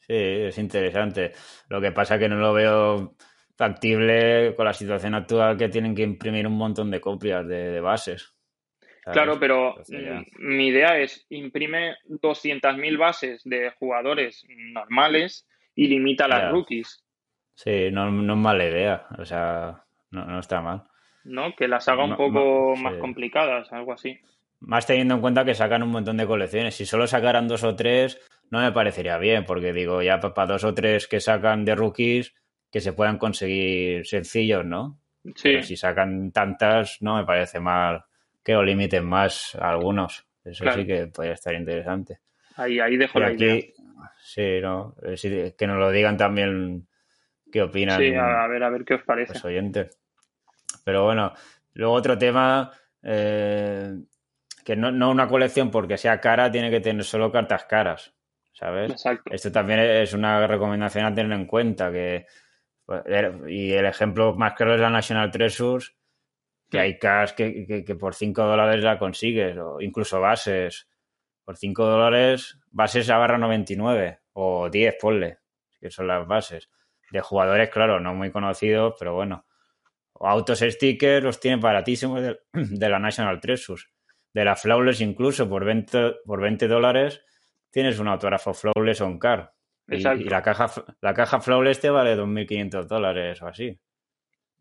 Sí. es interesante. Lo que pasa es que no lo veo factible con la situación actual que tienen que imprimir un montón de copias de bases. Claro, pero mm, mi idea es imprime 200.000 bases de jugadores normales y limita las rookies. Sí, no, es mala idea, o sea, no, está mal. ¿No? Que las haga un poco más complicadas, algo así. Más teniendo en cuenta que sacan un montón de colecciones. Si solo sacaran dos o tres, no me parecería bien, porque digo, ya para dos o tres que sacan de rookies, que se puedan conseguir sencillos, ¿no? Sí. Pero si sacan tantas, no me parece mal que lo limiten más a algunos. Eso sí que podría estar interesante. Ahí, ahí dejo la idea. Sí, no, eh, que nos lo digan también qué opinan. Sí, a ver, a ver qué os parece. Los oyentes. Pero bueno, luego otro tema, eh, que no, no una colección porque sea cara tiene que tener solo cartas caras, ¿sabes? Exacto. Esto también es una recomendación a tener en cuenta que pues, y el ejemplo más claro es la National Treasures que hay cash que, que, que por 5 dólares la consigues o incluso bases. Por 5 dólares bases a barra 99 o 10 ponle que son las bases. De jugadores claro no muy conocidos pero bueno. Autos stickers los tiene baratísimos de, de la National Treasures de la Flawless incluso por 20, por 20 dólares tienes un autógrafo Flawless on car. Y, y, la caja la caja Flawless te vale 2.500 dólares o así.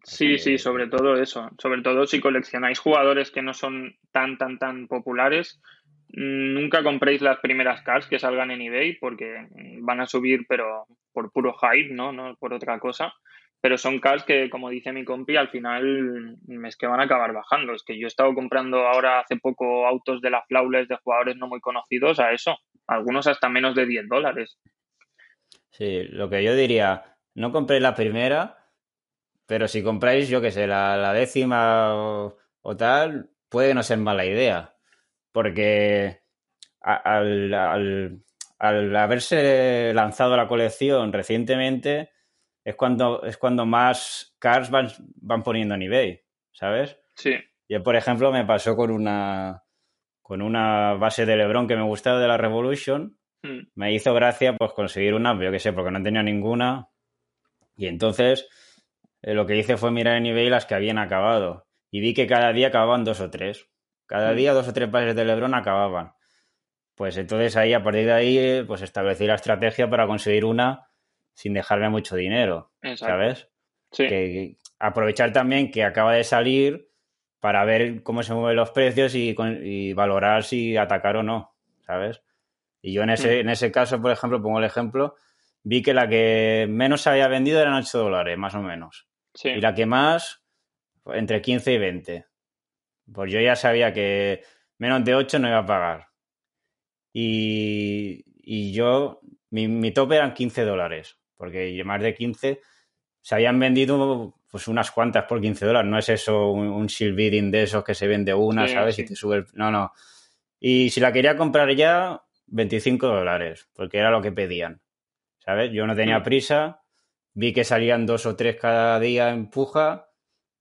Sí, sí, sobre todo eso. Sobre todo si coleccionáis jugadores que no son tan, tan, tan populares, nunca compréis las primeras cards que salgan en eBay porque van a subir, pero por puro hype, ¿no? No por otra cosa. Pero son cars que, como dice mi compi, al final es que van a acabar bajando. Es que yo he estado comprando ahora hace poco autos de la Flawless de jugadores no muy conocidos a eso. Algunos hasta menos de 10 dólares. Sí, lo que yo diría, no compréis la primera, pero si compráis, yo que sé, la, la décima o, o, tal, puede no ser mala idea. Porque al, al, al haberse lanzado la colección recientemente es cuando, es cuando más cars van, van poniendo en eBay, ¿sabes? Sí. Yo, por ejemplo, me pasó con una, con una base de Lebron que me gustaba de la Revolution. Hmm. Me hizo gracia pues conseguir una, yo qué sé, porque no tenía ninguna. Y entonces eh, lo que hice fue mirar en eBay las que habían acabado. Y vi que cada día acababan dos o tres. Cada Hmm. día dos o tres bases de Lebron acababan. Pues entonces ahí, a partir de ahí, pues establecí la estrategia para conseguir una sin dejarme mucho dinero, Exacto. ¿sabes? Sí. Que aprovechar también que acaba de salir para ver cómo se mueven los precios y, y valorar si atacar o no, ¿sabes? Y yo en ese, Mm. en ese caso, por ejemplo, pongo el ejemplo, vi que la que menos se había vendido eran 8 dólares, más o menos. Sí. Y la que más, entre 15 y 20. Pues yo ya sabía que menos de 8 no iba a pagar. Y, y yo, mi, mi tope eran 15 dólares, porque más de 15 se habían vendido pues unas cuantas por 15 dólares. No es eso un, un shield bidding de esos que se vende una, Sí, ¿sabes? sí. Y te sube el... No, no. Y si la quería comprar ya, 25 dólares, porque era lo que pedían, ¿sabes? Yo no tenía Mm. prisa, vi que salían dos o tres cada día en puja,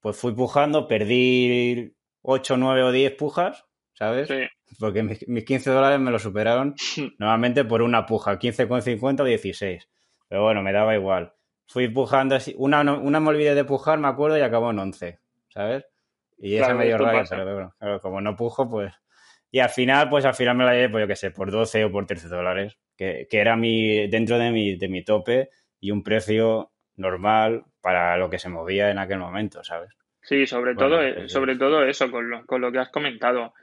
pues fui pujando, perdí 8, 9 o 10 pujas, ¿sabes? Sí. Porque mis, mis 15 dólares me lo superaron normalmente por una puja, 15,50 o 16. Pero bueno, me daba igual. Fui pujando así. Una, una me olvidé de pujar, me acuerdo, y acabó en 11, ¿sabes? Y esa Claro, me dio rabia, pero bueno, claro, como no pujo, pues. Y al final, pues al final me la llevé, pues yo qué sé, por 12 o por 13 dólares, que, que era mi, dentro de mi, de mi tope y un precio normal para lo que se movía en aquel momento, ¿sabes? Sí, sobre Bueno, todo, eh, pues, sobre todo eso, con lo, con lo que has comentado.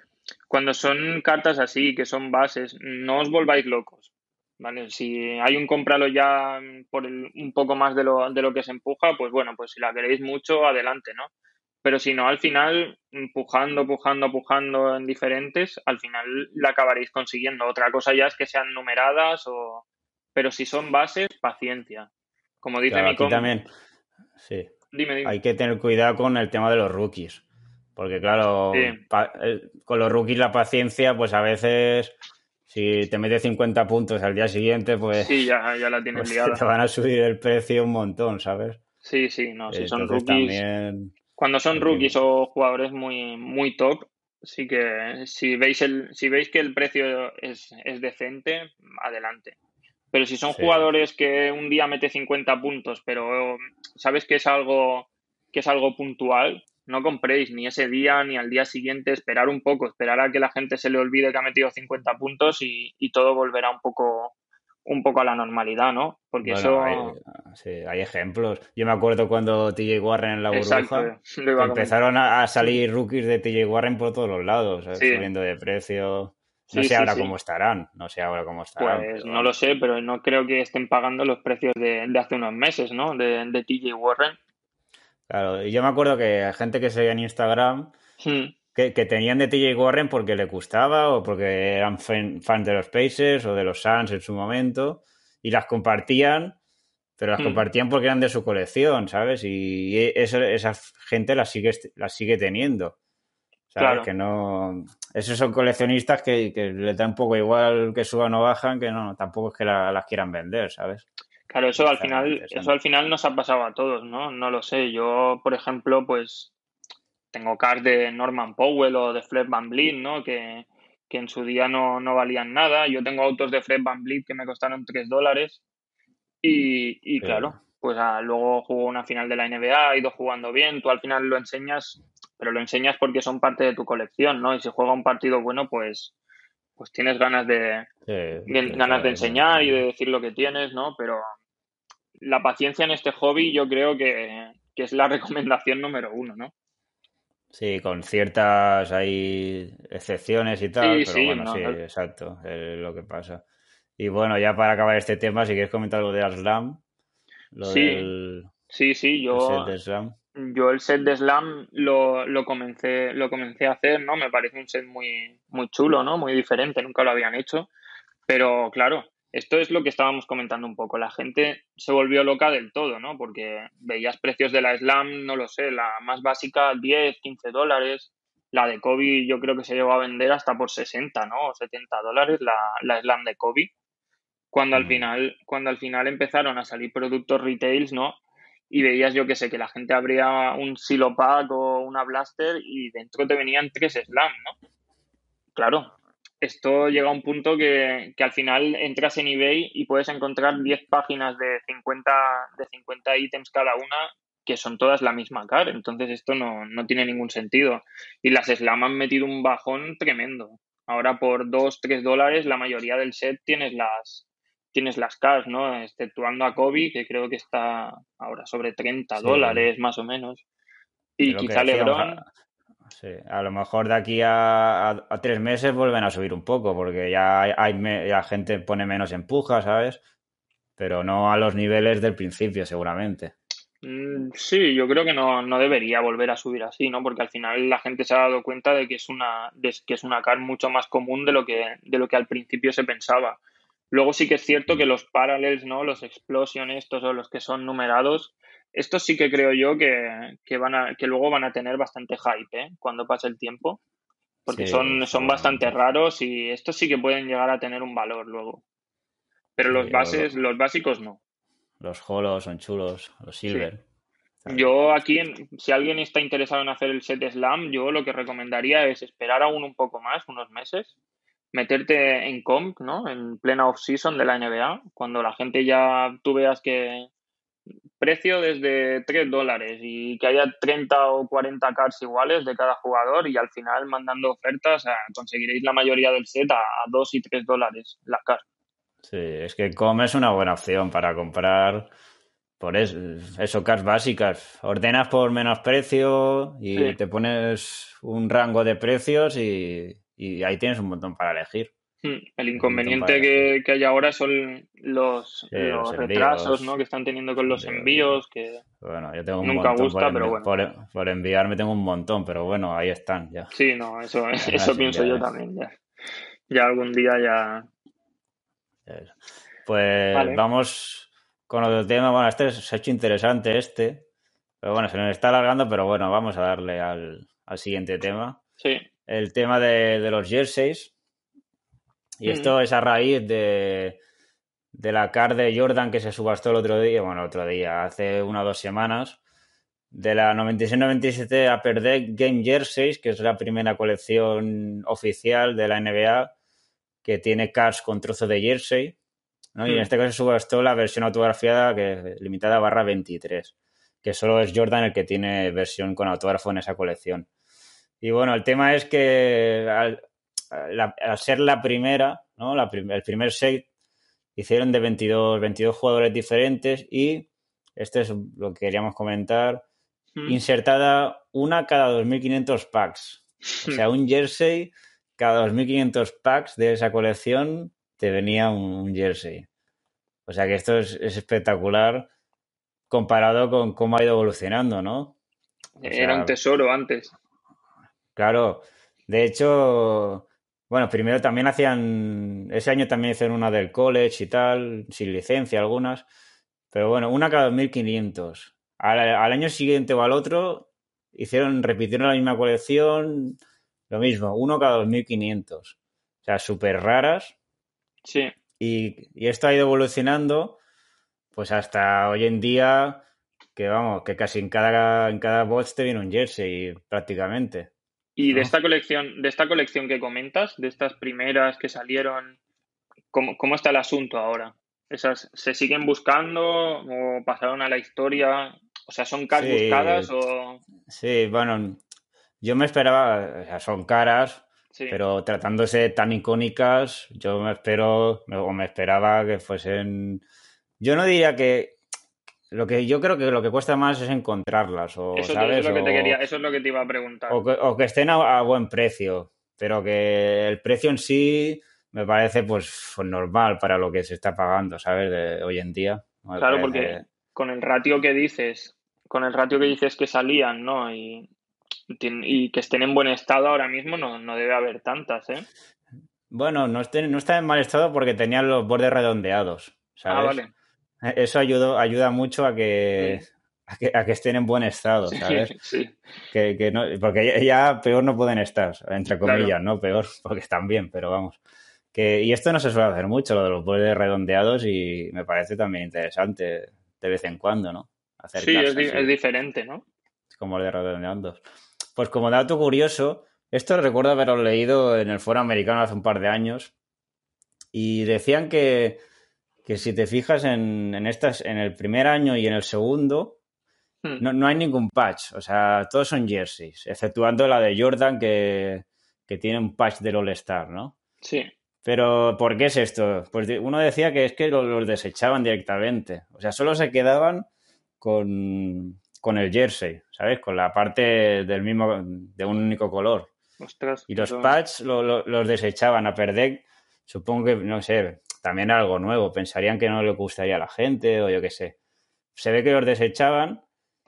Cuando son cartas así, que son bases, no os volváis locos, ¿vale? Si hay un cómpralo ya por el- un poco más de lo, de lo que se empuja, pues bueno, pues si la queréis mucho, adelante, ¿no? Pero si no, al final, pujando, pujando, pujando en diferentes, al final la acabaréis consiguiendo. Otra cosa ya es que sean numeradas o... Pero si son bases, paciencia. Como dice Claro, mi aquí com... también. Sí. Dime, dime. hay que tener cuidado con el tema de los rookies. Porque claro, Sí. pa- eh, con los rookies la paciencia, pues a veces, si te metes 50 puntos al día siguiente, pues, Sí, ya, ya la tienes pues liada. te van a subir el precio un montón, ¿sabes? Sí, sí, no, si son rookies, también... cuando son rookies o jugadores muy, muy top, sí que si veis el, si veis que el precio es, es decente, adelante. Pero si son Sí. jugadores que un día mete 50 puntos, pero sabes que es algo, que es algo puntual, no compréis ni ese día ni al día siguiente, esperar un poco, esperar a que la gente se le olvide que ha metido 50 puntos y, y todo volverá un poco, un poco a la normalidad, ¿no? Porque Bueno, eso... hay, sí, hay ejemplos. Yo me acuerdo cuando TJ Warren en la burbuja Exacto, empezaron a, a salir rookies de TJ Warren por todos los lados, subiendo de precio. No sé sí, ahora sí. cómo estarán, no sé ahora cómo estarán. Pues pero no lo sé, pero no creo que estén pagando los precios de, de hace unos meses, ¿no? De, de TJ Warren. Claro, y yo me acuerdo que hay gente que seguía en Instagram Hmm, que, que tenían de TJ Warren porque le gustaba o porque eran fan- fans de los Pacers o de los Suns en su momento y las compartían, pero las Hmm. compartían porque eran de su colección, ¿sabes? Y eso, esa gente las sigue, las sigue teniendo. ¿Sabes? Que no. Esos son coleccionistas que, que le da un poco igual que suban o bajan, que no, tampoco es que las quieran vender, ¿sabes? Claro, eso al final, eso al final nos ha pasado a todos, ¿no? No lo sé. Yo, por ejemplo, pues tengo cards de Norman Powell o de Fred Van Vliet, ¿no? Que, en su día no, valían nada. Yo tengo autos de Fred Van Vliet que me costaron 3 dólares. Y, y claro, pues ah, luego jugó una final de la NBA, ha ido jugando bien. Tú al final lo enseñas, pero lo enseñas porque son parte de tu colección, ¿no? Y si juega un partido bueno, pues, pues tienes ganas de, ganas de enseñar y de decir lo que tienes, ¿no? Pero la paciencia en este hobby yo creo que, que es la recomendación número uno, ¿no? Sí, con ciertas hay excepciones y tal, pero bueno, sí, exacto, es lo que pasa. Y bueno, ya para acabar este tema, si quieres comentar algo de Aslam, lo sí, sí, sí, yo. Yo el set de Slam lo, lo, comencé, lo comencé a hacer, ¿no? Me parece un set muy, muy chulo, ¿no? Muy diferente, nunca lo habían hecho, pero claro, esto es lo que estábamos comentando un poco. La gente se volvió loca del todo, ¿no? Porque veías precios de la Slam, no lo sé, la más básica 10, 15 dólares. La de Kobe yo creo que se llegó a vender hasta por 60, ¿no? O 70 dólares la, la Slam de Kobe. Cuando al mm. final, cuando al final empezaron a salir productos retails, ¿no? Y veías, yo que sé, que la gente abría un silo pack o una blaster y dentro te venían tres slam, ¿no? Claro, esto llega a un punto que, al final entras en eBay y puedes encontrar 10 páginas de 50, de 50 ítems cada una que son todas la misma car. Entonces esto no, tiene ningún sentido. Y las Slam han metido un bajón tremendo. Ahora por 2, 3 dólares la mayoría del set tienes las, tienes las cars, ¿no? Exceptuando a Kobe, que creo que está ahora sobre 30 dólares más o menos. Y quizá LeBron... Sí, a lo mejor de aquí a, tres meses vuelven a subir un poco, porque ya hay, la gente pone menos empuja, ¿sabes? Pero no a los niveles del principio, seguramente. Mm, sí, yo creo que no, debería volver a subir así, ¿no? Porque al final la gente se ha dado cuenta de que es una, que es una car mucho más común de lo que, de lo que al principio se pensaba. Luego sí que es cierto que los parallels, ¿no? Los explosion estos o los que son numerados, estos sí que creo yo que, van a, que luego van a tener bastante hype ¿eh? cuando pase el tiempo, porque son, son bastante raros y estos sí que pueden llegar a tener un valor luego. Pero los bases, los básicos no. Los holos son chulos, los silver. Yo aquí, si alguien está interesado en hacer el set slam, yo lo que recomendaría es esperar aún un poco más, unos meses, meterte en comp, ¿no? En plena off-season de la NBA, cuando la gente ya tú veas que, precio desde 3 dólares y que haya 30 o 40 cards iguales de cada jugador y al final mandando ofertas conseguiréis la mayoría del set a, 2 y 3 dólares la card. Sí, es que Com es una buena opción para comprar por eso, eso cards básicas. Ordenas por menos precio y te pones un rango de precios y ahí tienes un montón para elegir. Hmm, el inconveniente que, hay ahora son los, retrasos ¿no? que están teniendo con los envíos, que bueno, yo tengo un nunca gusta, pero bueno. Por, enviarme tengo un montón, pero bueno, ahí están ya. Sí, no, eso, eso pienso yo también ya. Ya algún día ya... Pues vamos con otro tema. Bueno, este se ha hecho interesante este, pero bueno, se nos está alargando, pero bueno, vamos a darle al, siguiente tema. Sí. El tema de, de los jerseys y esto es a raíz de, de la car de Jordan que se subastó el otro día, bueno, el otro día, hace una o dos semanas, de la 96-97 Upper Deck Game Jerseys, que es la primera colección oficial de la NBA que tiene cars con trozo de jersey. Y en este caso se subastó la versión autografiada que limitada barra 23, que solo es Jordan el que tiene versión con autógrafo en esa colección. Y bueno, el tema es que al ser la primera, ¿no? el primer set, hicieron de 22, 22 jugadores diferentes y, este es lo que queríamos comentar, hmm. insertada una cada 2.500 packs. O sea, un jersey, cada 2.500 packs de esa colección te venía un, jersey. O sea que esto es, espectacular comparado con cómo ha ido evolucionando, ¿no? Era un tesoro antes. Claro. De hecho, bueno, primero también hacían, ese año también hicieron una del college y tal, sin licencia algunas, pero bueno, una cada 2.500. Al, al año siguiente o al otro hicieron, repitieron la misma colección, lo mismo, uno cada 2500. O sea, súper raras. Sí. Y, y esto ha ido evolucionando, pues hasta hoy en día, que vamos, que casi en cada, en cada box te viene un jersey prácticamente. Y de ¿no? esta colección, de esta colección que comentas, de estas primeras que salieron, ¿cómo, cómo está el asunto ahora? ¿Esas se siguen buscando o pasaron a la historia? O sea, ¿son cards Sí, buscadas o...? sí, bueno, yo me esperaba, o sea, son caras, Sí, pero tratándose tan icónicas, yo me espero, o me esperaba que fuesen. Yo no diría que. Lo que yo creo que lo que cuesta más es encontrarlas, o, eso, te- ¿sabes? eso es lo que te quería, eso es lo que te iba a preguntar. O que, o que estén a, a buen precio, pero que el precio en sí me parece pues, pues normal para lo que se está pagando, ¿sabes? De hoy en día. Me Claro, parece- porque con el ratio que dices, con el ratio que dices que salían, ¿no? Y, y que estén en buen estado ahora mismo, no, no debe haber tantas, ¿eh? Bueno, no, estén- no está en mal estado porque tenían los bordes redondeados, ¿sabes? Ah, vale. Eso ayudó, ayuda mucho a que, a que, a que estén en buen estado, ¿sabes? Sí, Que, que no, porque ya, peor no pueden estar, entre Claro. comillas, ¿no? Peor, porque están bien, pero vamos. Que, y esto no se suele hacer mucho, lo de los bordes redondeados, y me parece también interesante de vez en cuando, ¿no? sí, Acercarse es, di- así, es diferente, ¿no? como el de redondeados. Pues como dato curioso, esto recuerdo haberlo leído en el foro americano hace un par de años, y decían que, que si te fijas en, en estas, en el primer año y en el segundo, Hmm. no, no hay ningún patch, o sea, todos son jerseys, exceptuando la de Jordan que, que tiene un patch del All-Star, ¿no? Sí, Pero, ¿por qué es esto? Pues uno decía que es que los, los desechaban directamente, o sea, solo se quedaban con, con el jersey, ¿sabes? Con la parte del mismo, de un único color. ostras. Y los eso- patch lo- lo- los desechaban a perder, supongo que, no sé, también era algo nuevo, pensarían que no le gustaría a la gente o yo qué sé. Se ve que los desechaban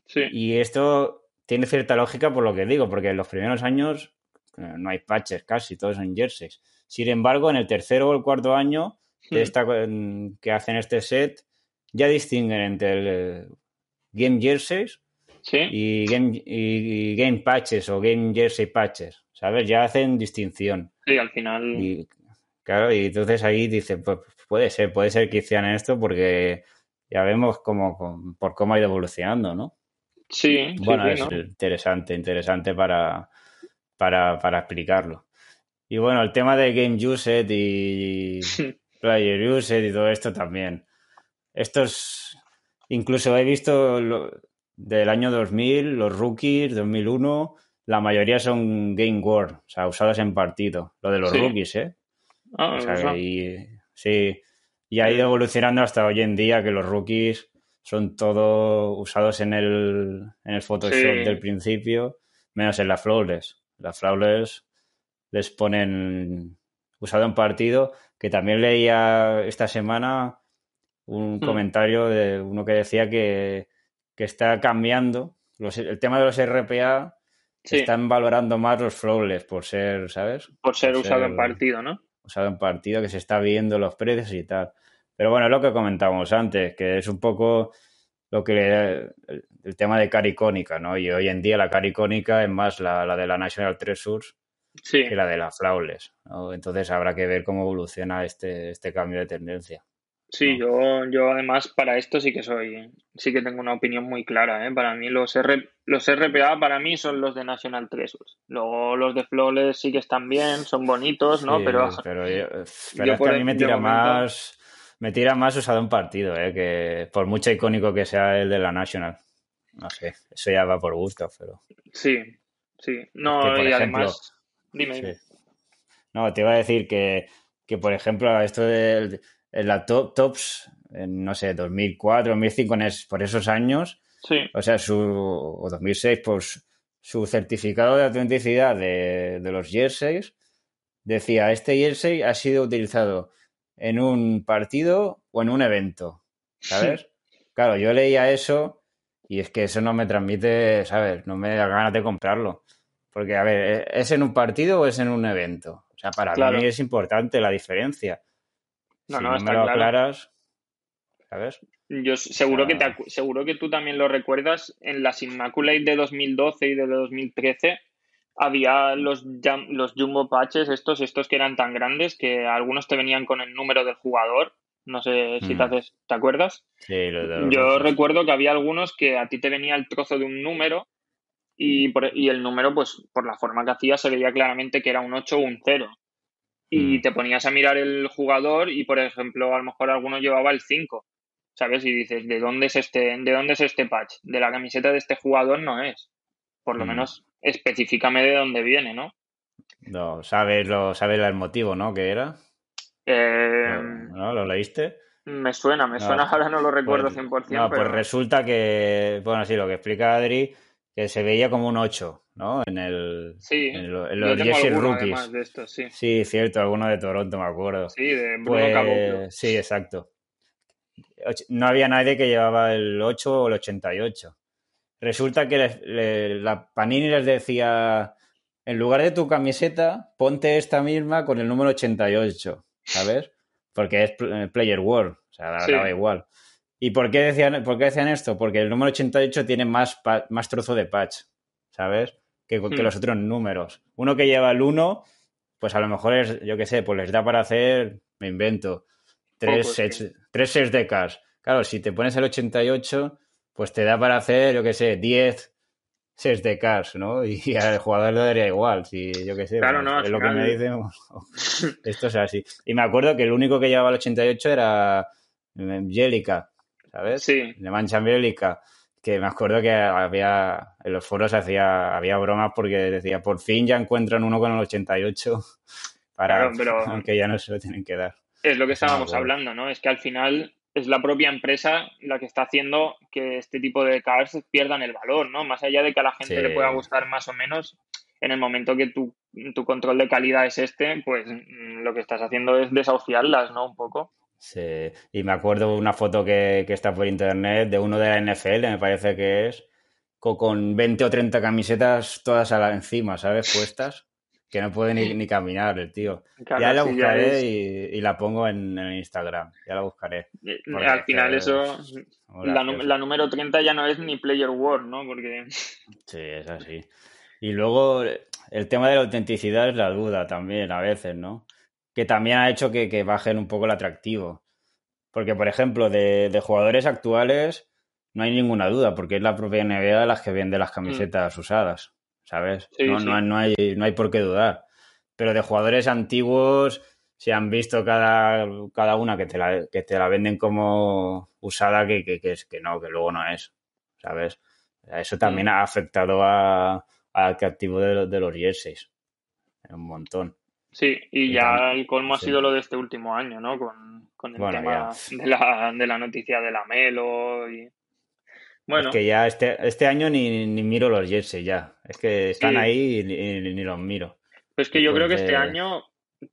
Sí, y esto tiene cierta lógica por lo que digo, porque en los primeros años eh, no hay patches casi, todos son jerseys. Sin embargo, en el tercero o el cuarto año de Hmm. esta, que hacen este set, ya distinguen entre el eh, game jerseys sí, y game, y, y game patches o game jersey patches, ¿sabes? Ya hacen distinción. sí, al final. Y claro, y entonces ahí dice, pues puede ser, puede ser que hicieran esto porque ya vemos cómo, por cómo ha ido evolucionando, ¿no? Sí, sí, Bueno, sí, es ¿no? interesante, interesante para, para, para explicarlo. Y bueno, el tema de Game Used y Player Used y todo esto también. Estos, incluso he visto lo- del año 2000, los rookies, 2001, la mayoría son Game World, o sea, usados en partido. Lo de los Sí. rookies, ¿eh? Ah, O sea, y, sí, y ha ido evolucionando hasta hoy en día que los rookies son todo usados en el, en el Photoshop Sí. del principio, menos en la Flawless. La Flawless les ponen usado en partido, que también leía esta semana un Hmm. comentario de uno que decía que, que está cambiando. Los- el tema de los RPA sí, están valorando más los Flawless por ser, ¿sabes? por ser por usado ser- en partido, ¿no? Usado en partido, que se está viendo los precios y tal. Pero bueno, es lo que comentábamos antes, que es un poco lo que le- el, el tema de cara icónica, ¿no? Y hoy en día la cara icónica es más la, la de la National Treasures Sí, que la de la Flawless, ¿no? Entonces habrá que ver cómo evoluciona este, este cambio de tendencia. Sí, yo, yo además para esto sí que soy, sí que tengo una opinión muy clara, ¿eh? Para mí los R, los RPA para mí son los de National Treasures. Luego los de Flawless sí que están bien, son bonitos, ¿no? Sí, pero pero, yo- pero yo es que a mí me tira más me tira más usado en partido, ¿eh? Que por mucho icónico que sea el de la National. No sé, eso ya va por gusto, pero... sí, sí. No, que, por y ejemplo, además, dime. Sí. No, te iba a decir que, que por ejemplo, esto de, de la top, Tops, en, no sé, 2004, 2005, en es- por esos años, Sí, o sea, su, o 2006, pues su certificado de autenticidad de, de los jerseys decía, este jersey ha sido utilizado en un partido o en un evento, ¿sabes? Claro, yo leía eso y es que eso no me transmite, ¿sabes? No me da ganas de comprarlo. Porque, a ver, ¿es en un partido o es en un evento? O sea, para Claro. mí es importante la diferencia. No, si no, no está me lo claro. aclaras, ¿sabes? Yo seguro, que te, seguro que tú también lo recuerdas en las Immaculate de 2012 y de 2013. había los, los jumbo patches, estos, estos que eran tan grandes que algunos te venían con el número del jugador. No sé si te, mm. haces, ¿te acuerdas? Sí, Yo recuerdo que había algunos que a ti te venía el trozo de un número y, por, y el número, pues por la forma que hacía, se veía claramente que era un 8 o un 0. Y mm. te ponías a mirar el jugador y, por ejemplo, a lo mejor alguno llevaba el 5. ¿Sabes? Y dices, ¿de dónde es este, de dónde es este patch? De la camiseta de este jugador no es. Por lo mm. menos específicame de dónde viene, ¿no? No, sabes lo, sabes el motivo, ¿no? ¿Qué era? Eh, ¿No? ¿Lo leíste? Me suena, me suena, ahora no lo recuerdo 100%. Pues, no, pues resulta que, bueno, sí, lo que explica Adri, que se veía como un 8, ¿no? En el sí, en, los Rookies. De estos, sí. sí. cierto, alguno de Toronto, me acuerdo. Sí, de Bruno pues, Sí, exacto. No había nadie que llevaba el 8 o el 88. Resulta que la Panini les decía, en lugar de tu camiseta, ponte esta misma con el número 88, ¿sabes? Porque es Player World, o sea, daba igual. ¿Y por qué, decían, por qué decían esto? Porque el número 88 tiene más, más trozo de patch, ¿sabes? Que, que, hmm. los otros números. Uno que lleva el 1, pues a lo mejor es, yo qué sé, pues les da para hacer, me invento, tres, sets, tres sets de cars. Claro, si te pones el 88, pues te da para hacer, yo qué sé, 10 sets de cars, ¿no? Y al jugador le daría igual, si yo qué sé, claro, no, es lo que me dicen, esto es así. Y me acuerdo que el único que llevaba el 88 era Angélica, ¿sabes? Sí. De Mancha Angélica, que me acuerdo que había, en los foros hacía, había bromas porque decía, por fin ya encuentran uno con el 88 para, pero aunque ya no se lo tienen que dar. Es lo que estábamos hablando, ¿no? Es que al final es la propia empresa la que está haciendo que este tipo de cars pierdan el valor, ¿no? Más allá de que a la gente le pueda gustar más o menos, en el momento que tu, tu control de calidad es este, pues mm, lo que estás haciendo es desahuciarlas, ¿no? Un poco. Sí, y me acuerdo una foto que, que está por internet de uno de la NFL, me parece que es, con 20 o 30 camisetas todas a la encima, ¿sabes? Puestas que no puede ni, caminar el tío. ya la buscaré y, la pongo en, Instagram, ya la buscaré. Eh, al final eso, la, número 30 ya no es ni Player World, ¿no? Porque... Sí, es así. Y luego el tema de la autenticidad es la duda también a veces, ¿no? Que también ha hecho que, bajen un poco el atractivo. Porque, por ejemplo, de, jugadores actuales no hay ninguna duda, porque es la propia NBA las que vende las mm. camisetas usadas. ¿sabes? no, No, hay, no hay por qué dudar. Pero de jugadores antiguos se han visto cada, cada una que te, la, que te la venden como usada que, que, es, que no, que luego no es, ¿sabes? Eso también ha afectado al atractivo de, de, los jerseys. Un montón. Sí, y, ya el colmo ha sido lo de este último año, ¿no? Con, con el tema de la, de la noticia de la Melo y bueno. Es que ya este, este año ni, miro los jerseys ya. Es que están ahí y, ni los miro. Pues que yo creo que este año,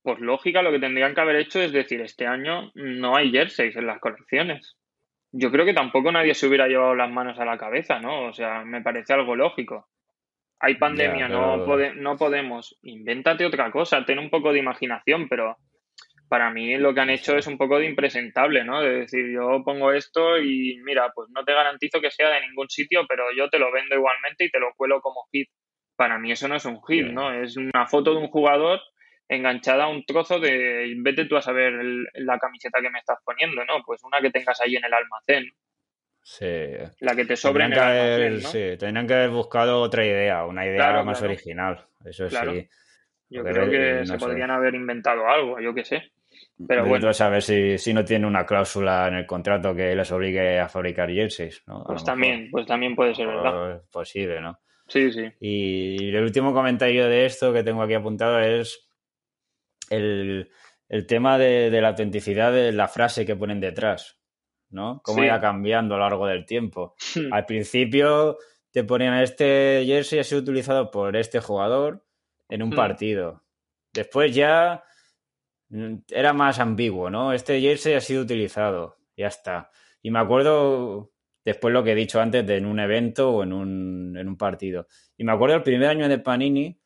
por lógica, lo que tendrían que haber hecho es decir, este año no hay jerseys en las colecciones. Yo creo que tampoco nadie se hubiera llevado las manos a la cabeza, ¿no? O sea, me parece algo lógico. Hay pandemia, no, no podemos. Invéntate otra cosa, ten un poco de imaginación, pero para mí lo que han hecho es un poco de impresentable, ¿no? De decir, yo pongo esto y mira, pues no te garantizo que sea de ningún sitio, pero yo te lo vendo igualmente y te lo cuelo como hit. Para mí eso no es un hit, ¿no? Es una foto de un jugador enganchada a un trozo de vete tú a saber la camiseta que me estás poniendo, ¿no? Pues una que tengas ahí en el almacén. Sí. La que te sobre en el almacén, ¿no? Sí, tendrían que haber buscado otra idea, una idea más original. Eso sí. Yo creo que se podrían haber inventado algo, yo qué sé. Pero bueno. saber si, si no tiene una cláusula en el contrato que les obligue a fabricar jerseys, ¿no? pues también, pues también puede ser verdad. Posible, ¿no? Sí, sí. Y el último comentario de esto que tengo aquí apuntado es el, tema de, la autenticidad de la frase que ponen detrás, ¿no? Cómo irá cambiando a lo largo del tiempo. Al principio te ponían este jersey ha sido utilizado por este jugador en un hmm. partido. Después ya Mm, era más ambiguo, ¿no? Este jersey ha sido utilizado, ya está. Y me acuerdo después lo que he dicho antes de en un evento o en un, en un partido. Y me acuerdo el primer año de Panini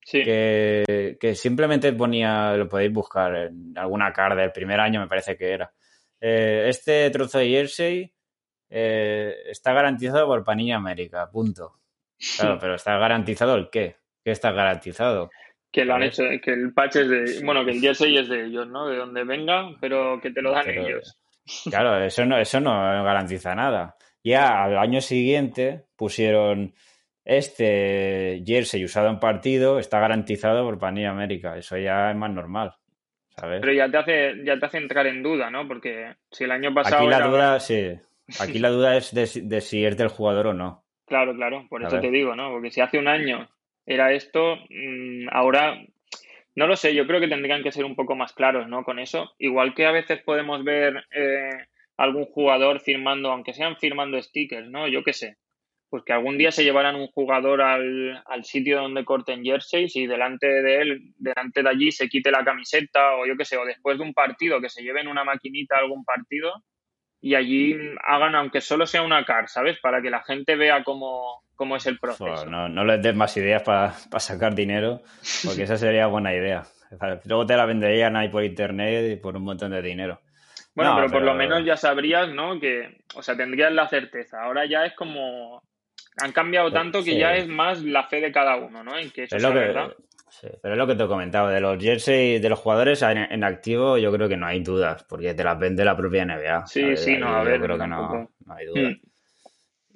que, que, simplemente ponía, lo podéis buscar en alguna carta del primer año, me parece que era. Eh, este trozo de jersey eh, está garantizado por Panini América, punto. Claro, pero está garantizado el qué. que está garantizado. Que lo han hecho, que el patch es de, bueno, que el jersey es de ellos, ¿no? De donde venga, pero que te lo dan ellos. Claro, eso no, eso no garantiza nada. Ya al año siguiente pusieron este jersey usado en partido está garantizado por Panini América. Eso ya es más normal. ¿Sabes? Pero ya te hace, ya te hace entrar en duda, ¿no? Porque si el año pasado. Aquí la duda, sí. Aquí la duda es de, si es del jugador o no. Claro, claro, por eso te digo, ¿no? Porque si hace un año era esto, mm, ahora no lo sé, yo creo que tendrían que ser un poco más claros, ¿no? Con eso. Igual que a veces podemos ver eh, algún jugador firmando, aunque sean firmando stickers, ¿no? Yo qué sé. Pues que algún día se llevaran un jugador al, al sitio donde corten jerseys y delante de él, delante de allí, se quite la camiseta o yo qué sé, o después de un partido, que se lleven una maquinita a algún partido y allí hagan, aunque solo sea una car, ¿sabes? Para que la gente vea cómo, cómo es el proceso. no, no les des más ideas para sacar dinero, porque esa sería buena idea. Luego te la venderían ahí por internet y por un montón de dinero. Bueno, pero, por lo menos ya sabrías, ¿no? Que, o sea, tendrías la certeza. Ahora ya es como. Han cambiado tanto que ya es más la fe de cada uno, ¿no? En que eso es lo que, verdad. pero es lo que te he comentado. De los jerseys, de los jugadores en, activo, yo creo que no hay dudas, porque te las vende la propia NBA. Sí, sí, no, a ver. Yo creo que no, hay dudas. Hmm.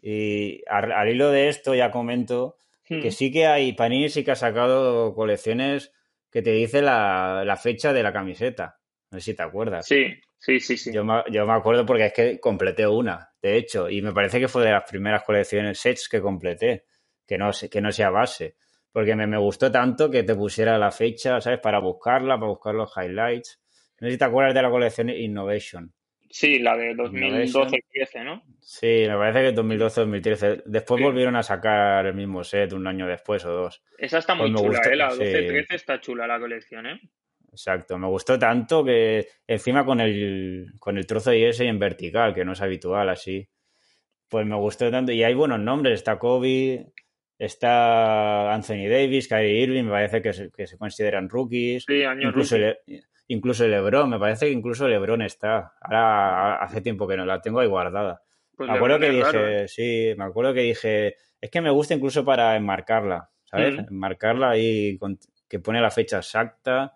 Y al, hilo de esto ya comento que hmm. sí que hay, Panini sí que ha sacado colecciones que te dice la, la fecha de la camiseta. No sé si te acuerdas. Sí, sí, sí, sí. Yo me, yo me, acuerdo porque es que completé una, de hecho, y me parece que fue de las primeras colecciones sets que completé, que no, que no sea base. Porque me, me gustó tanto que te pusiera la fecha, ¿sabes? Para buscarla, para buscar los highlights. No sé si te acuerdas de la colección Innovation. Sí, la de 2012-13, ¿no? Sí, me parece que 2012-2013. Después volvieron a sacar el mismo set un año después o dos. Esa está muy pues chula, ¿eh? La 12-13 está chula la colección, ¿eh? Exacto, me gustó tanto que encima con el, con el trozo de ese en vertical, que no es habitual así, pues me gustó tanto. Y hay buenos nombres, está Kobe, está Anthony Davis, Kyrie Irving, me parece que se, que se consideran rookies. Sí, incluso, incluso LeBron, me parece que incluso LeBron está. Ahora hace tiempo que no la tengo ahí guardada. Pues me acuerdo que dije, ¿eh? sí, me acuerdo que dije, es que me gusta incluso para enmarcarla, ¿sabes? Enmarcarla ahí que pone la fecha exacta.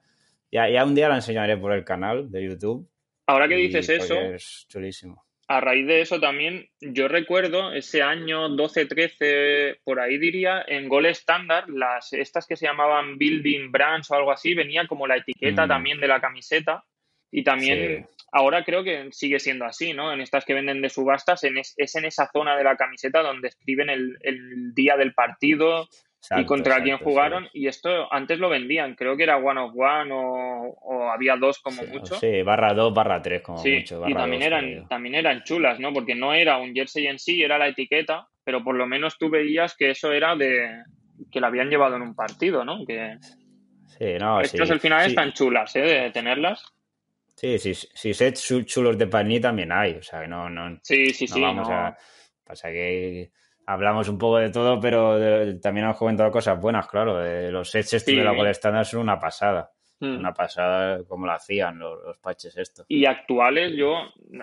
Ya, ya un día la enseñaré por el canal de YouTube. Ahora que dices eso, es chulísimo. A raíz de eso también, yo recuerdo ese año 12-13, por ahí diría, en Gol Standard, las, estas que se llamaban Building Brands o algo así, venía como la etiqueta mm. también de la camiseta. Y también ahora creo que sigue siendo así, ¿no? En estas que venden de subastas, es, en esa zona de la camiseta donde escriben el, el día del partido, y contra quién jugaron. Y esto antes lo vendían, creo que era one of one o, había dos como mucho. Sí, barra dos, barra tres como mucho. y también eran, también eran chulas, ¿no? Porque no era un jersey en sí, era la etiqueta, pero por lo menos tú veías que eso era de que la habían llevado en un partido, ¿no? Que sí, no, Estas al final están chulas, ¿eh? De tenerlas. Sí, sí, sí, sets chulos de paní también hay, o sea, que no, no, sí, sí, sí, vamos a... Pasa que hablamos un poco de todo, pero también hemos comentado cosas buenas, claro. De los sets de la Gold Standard son una pasada. Hmm. Una pasada como lo hacían los, patches estos. Y actuales, yo,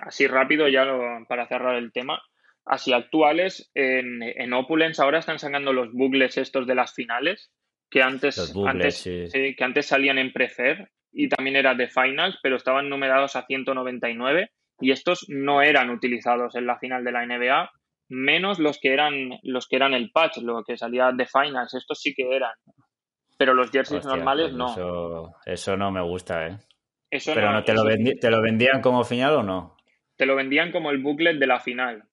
así rápido ya para cerrar el tema, así actuales, en, en Opulence ahora están sacando los bucles estos de las finales, que antes, antes, que antes salían en Prefer y también era de Finals, pero estaban numerados a 199 y estos no eran utilizados en la final de la NBA menos los que eran los que eran el patch, lo que salía de finals, estos sí que eran. Pero los jerseys normales pues no. Eso, no me gusta, ¿eh? Pero no, ¿te, lo ¿te lo vendían como final o no? Te lo vendían como el booklet de la final.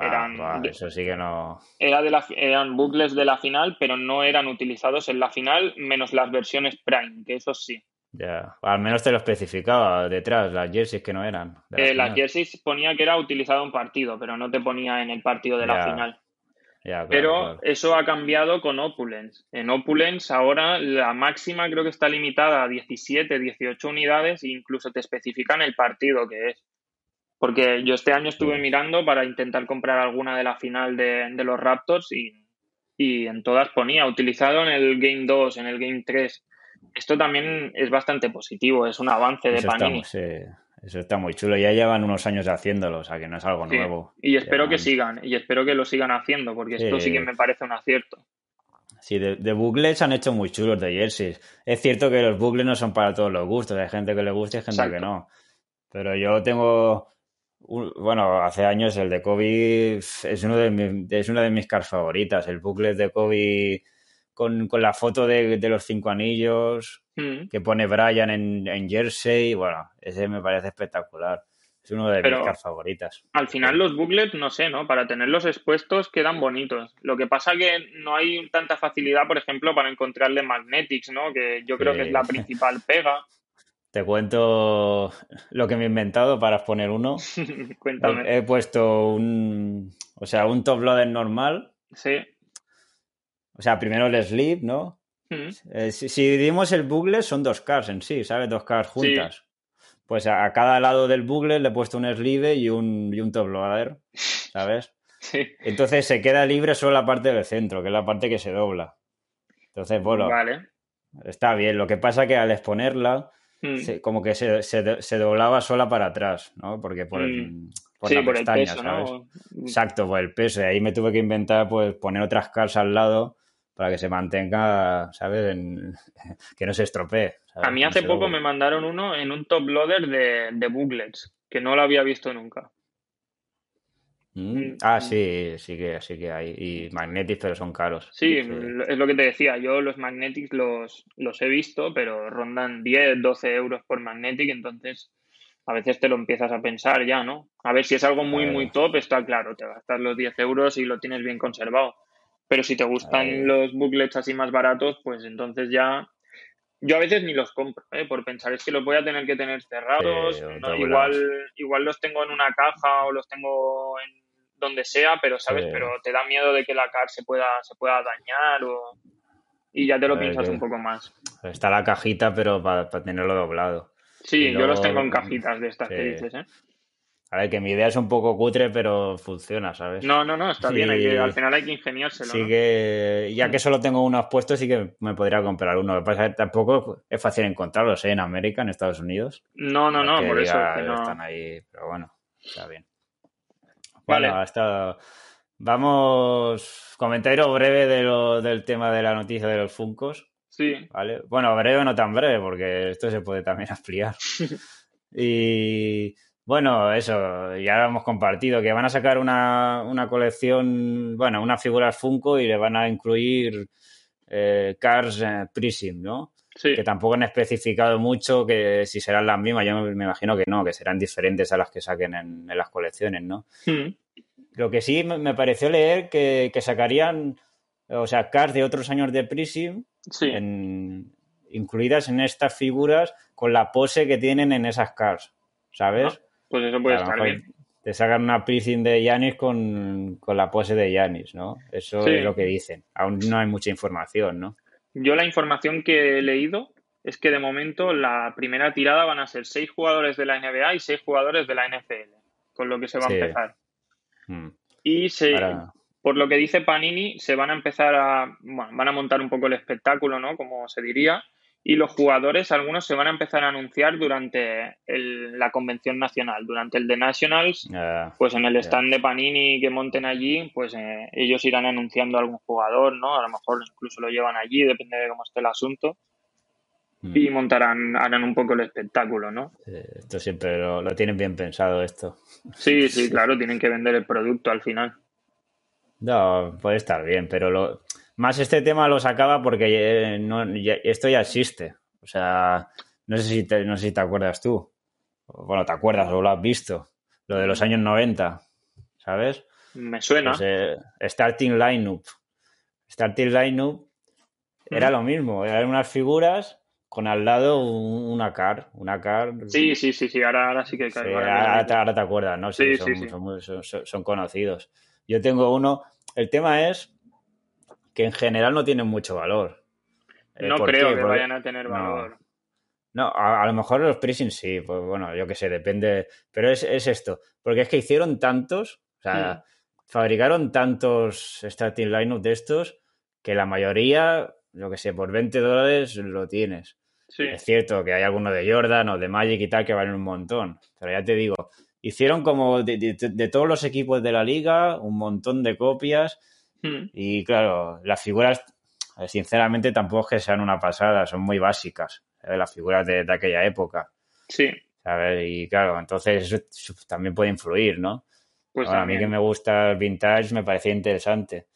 eran, eso sí que no. Era de la, eran booklets de la final, pero no eran utilizados en la final, menos las versiones Prime, que eso sí. Ya, al menos te lo especificaba detrás, las jerseys que no eran. Eh, las jerseys ponía que era utilizado en partido, pero no te ponía en el partido de la final. pero eso ha cambiado con Opulence. En Opulence ahora la máxima creo que está limitada a 17, 18 unidades e incluso te especifican el partido que es. Porque yo este año estuve mirando para intentar comprar alguna de la final de, de los Raptors y, y en todas ponía utilizado en el Game 2, en el Game 3 esto también es bastante positivo, es un avance de Panini. eso está muy chulo. Ya llevan unos años haciéndolo, o sea que no es algo nuevo. Y espero que sigan, y espero que lo sigan haciendo, porque esto sí que me parece un acierto. Sí, de, de bucles han hecho muy chulos de jerseys. Es cierto que los bucles no son para todos los gustos. Hay gente que le gusta y hay gente que no. Pero yo tengo, bueno, hace años el de Kobe es, uno de mis, es una de mis cars favoritas. El bucle de Kobe con, con la foto de, de, los cinco anillos Mm. que pone Brian en, en jersey. Bueno, ese me parece espectacular. Es uno de Pero mis cars favoritas. Al final los booklets, no sé, ¿no? Para tenerlos expuestos quedan bonitos. Lo que pasa que no hay tanta facilidad, por ejemplo, para encontrarle magnetics, ¿no? Que yo creo Sí. que es la principal pega. Te cuento lo que me he inventado para exponer uno. Cuéntame. He, he puesto un, o sea, un top loader normal. Sí. O sea, primero el sleeve, ¿no? Mm. Eh, si, si dividimos el bugle, son dos cars en sí, ¿sabes? Dos cars juntas. Pues a, a cada lado del bugle le he puesto un sleeve y un, y un top loader, ¿sabes? Sí. Entonces se queda libre solo la parte del centro, que es la parte que se dobla. Entonces, bueno, Vale. está bien. Lo que pasa que al exponerla, Mm. se- como que se, se, se doblaba sola para atrás, ¿no? Porque por, el, Mm. por sí, la por el pestaña, peso, ¿sabes? ¿no? Exacto, por el peso. Y ahí me tuve que inventar, pues, poner otras cars al lado para que se mantenga, ¿sabes? En- que no se estropee. ¿sabes? A mí hace poco me mandaron uno en un top loader de, de booklets, que no lo había visto nunca. Mm. Ah, sí, sí que, sí que hay. Y Magnetic, pero son caros. Sí, es lo que te decía. Yo los Magnetics los, los he visto, pero rondan 10, 12 euros por Magnetic, entonces a veces te lo empiezas a pensar ya, ¿no? A ver, si es algo muy, muy top, está claro, te gastas los 10 euros y lo tienes bien conservado. Pero si te gustan Ahí. los booklets así más baratos, pues entonces ya... Yo a veces ni los compro, ¿eh? por pensar, es que los voy a tener que tener cerrados, Sí, ¿no? doblados. igual, igual los tengo en una caja o los tengo en donde sea, pero sabes, Sí. pero te da miedo de que la car se pueda, se pueda dañar o... y ya te lo ver, piensas que- un poco más. Está la cajita, pero para, tenerlo doblado. Sí, yo los tengo en cajitas de estas que dices, ¿eh? A ver, que mi idea es un poco cutre, pero funciona, ¿sabes? No, no, no, está Sí. bien, hay que, al final hay que ingeniárselo, Sí ¿no? que, ya que solo tengo unos puestos, sí que me podría comprar uno. Lo que pasa es que tampoco es fácil encontrarlos, ¿eh? En América, en Estados Unidos. No, no, no, por eso que no... están ahí, pero bueno, está bien. Vale. Hasta... Vamos, comentario breve de lo, del tema de la noticia de los Funcos, Sí, ¿vale? Bueno, breve no tan breve, porque esto se puede también ampliar. Y bueno, eso, ya lo hemos compartido, que van a sacar una, una colección, bueno, unas figuras Funko y le van a incluir eh, Cars eh, Prism, ¿no? sí. Que tampoco han especificado mucho que si serán las mismas, yo me, me imagino que no, que serán diferentes a las que saquen en, en las colecciones, ¿no? Mm, Lo que sí me, pareció leer que, que sacarían, o sea, Cars de otros años de Prism Sí, en- incluidas en estas figuras con la pose que tienen en esas cars, ¿sabes? Pues eso puede estar bien. Te sacan una prism de Yanis con, con la pose de Yanis, ¿no? Eso Sí. es lo que dicen. Aún no hay mucha información, ¿no? Yo la información que he leído es que de momento la primera tirada van a ser seis jugadores de la NBA y seis jugadores de la NFL, con lo que se va Sí. a empezar. Mm. Y se, por lo que dice Panini, se van a empezar a, bueno, van a montar un poco el espectáculo, ¿no? Como se diría. Y los jugadores, algunos se van a empezar a anunciar durante el- la convención nacional, durante el de Nationals. Pues en el stand de Panini que monten allí, pues eh, ellos irán anunciando a algún jugador, ¿no? A lo mejor incluso lo llevan allí, depende de cómo esté el asunto. mm. Y montarán, harán un poco el espectáculo, ¿no? Eh, Esto siempre lo, lo tienen bien pensado, esto. Sí, sí, claro, tienen que vender el producto al final. No, puede estar bien, pero lo, más este tema lo sacaba porque eh, no, ya- esto ya existe. O sea, no sé si te, no sé si te acuerdas tú. Bueno, te acuerdas o lo has visto. Lo de los años 90, ¿sabes? Me suena. Pues, eh, starting lineup. Starting lineup era Mm. lo mismo. Eran unas figuras con al lado un- una car. Una car. Sí, sí, sí, sí, ahora, ahora sí que Sí, caigo. ahora, te, ahora te acuerdas, ¿no? Sí, Sí, son, sí, son- son conocidos. Yo tengo uno. El tema es que en general no tienen mucho valor. Eh, no ¿por creo qué? que Porque- vayan a tener valor. No, a, a lo mejor los pricing sí, pues bueno, yo qué sé, depende. Pero es, es esto, porque es que hicieron tantos, o sea, fabricaron tantos starting lineup de estos que la mayoría, yo qué sé, por 20 dólares lo tienes. Sí, Es cierto que hay algunos de Jordan o de Magic y tal que valen un montón, pero ya te digo, hicieron como de, de- de todos los equipos de la liga un montón de copias Mm, y claro, las figuras sinceramente tampoco es que sean una pasada, son muy básicas, las figuras de, aquella época. Sí. ¿sabes? Y claro, entonces eso también puede influir, ¿no? Pues a mí que me gusta el vintage me parecía interesante.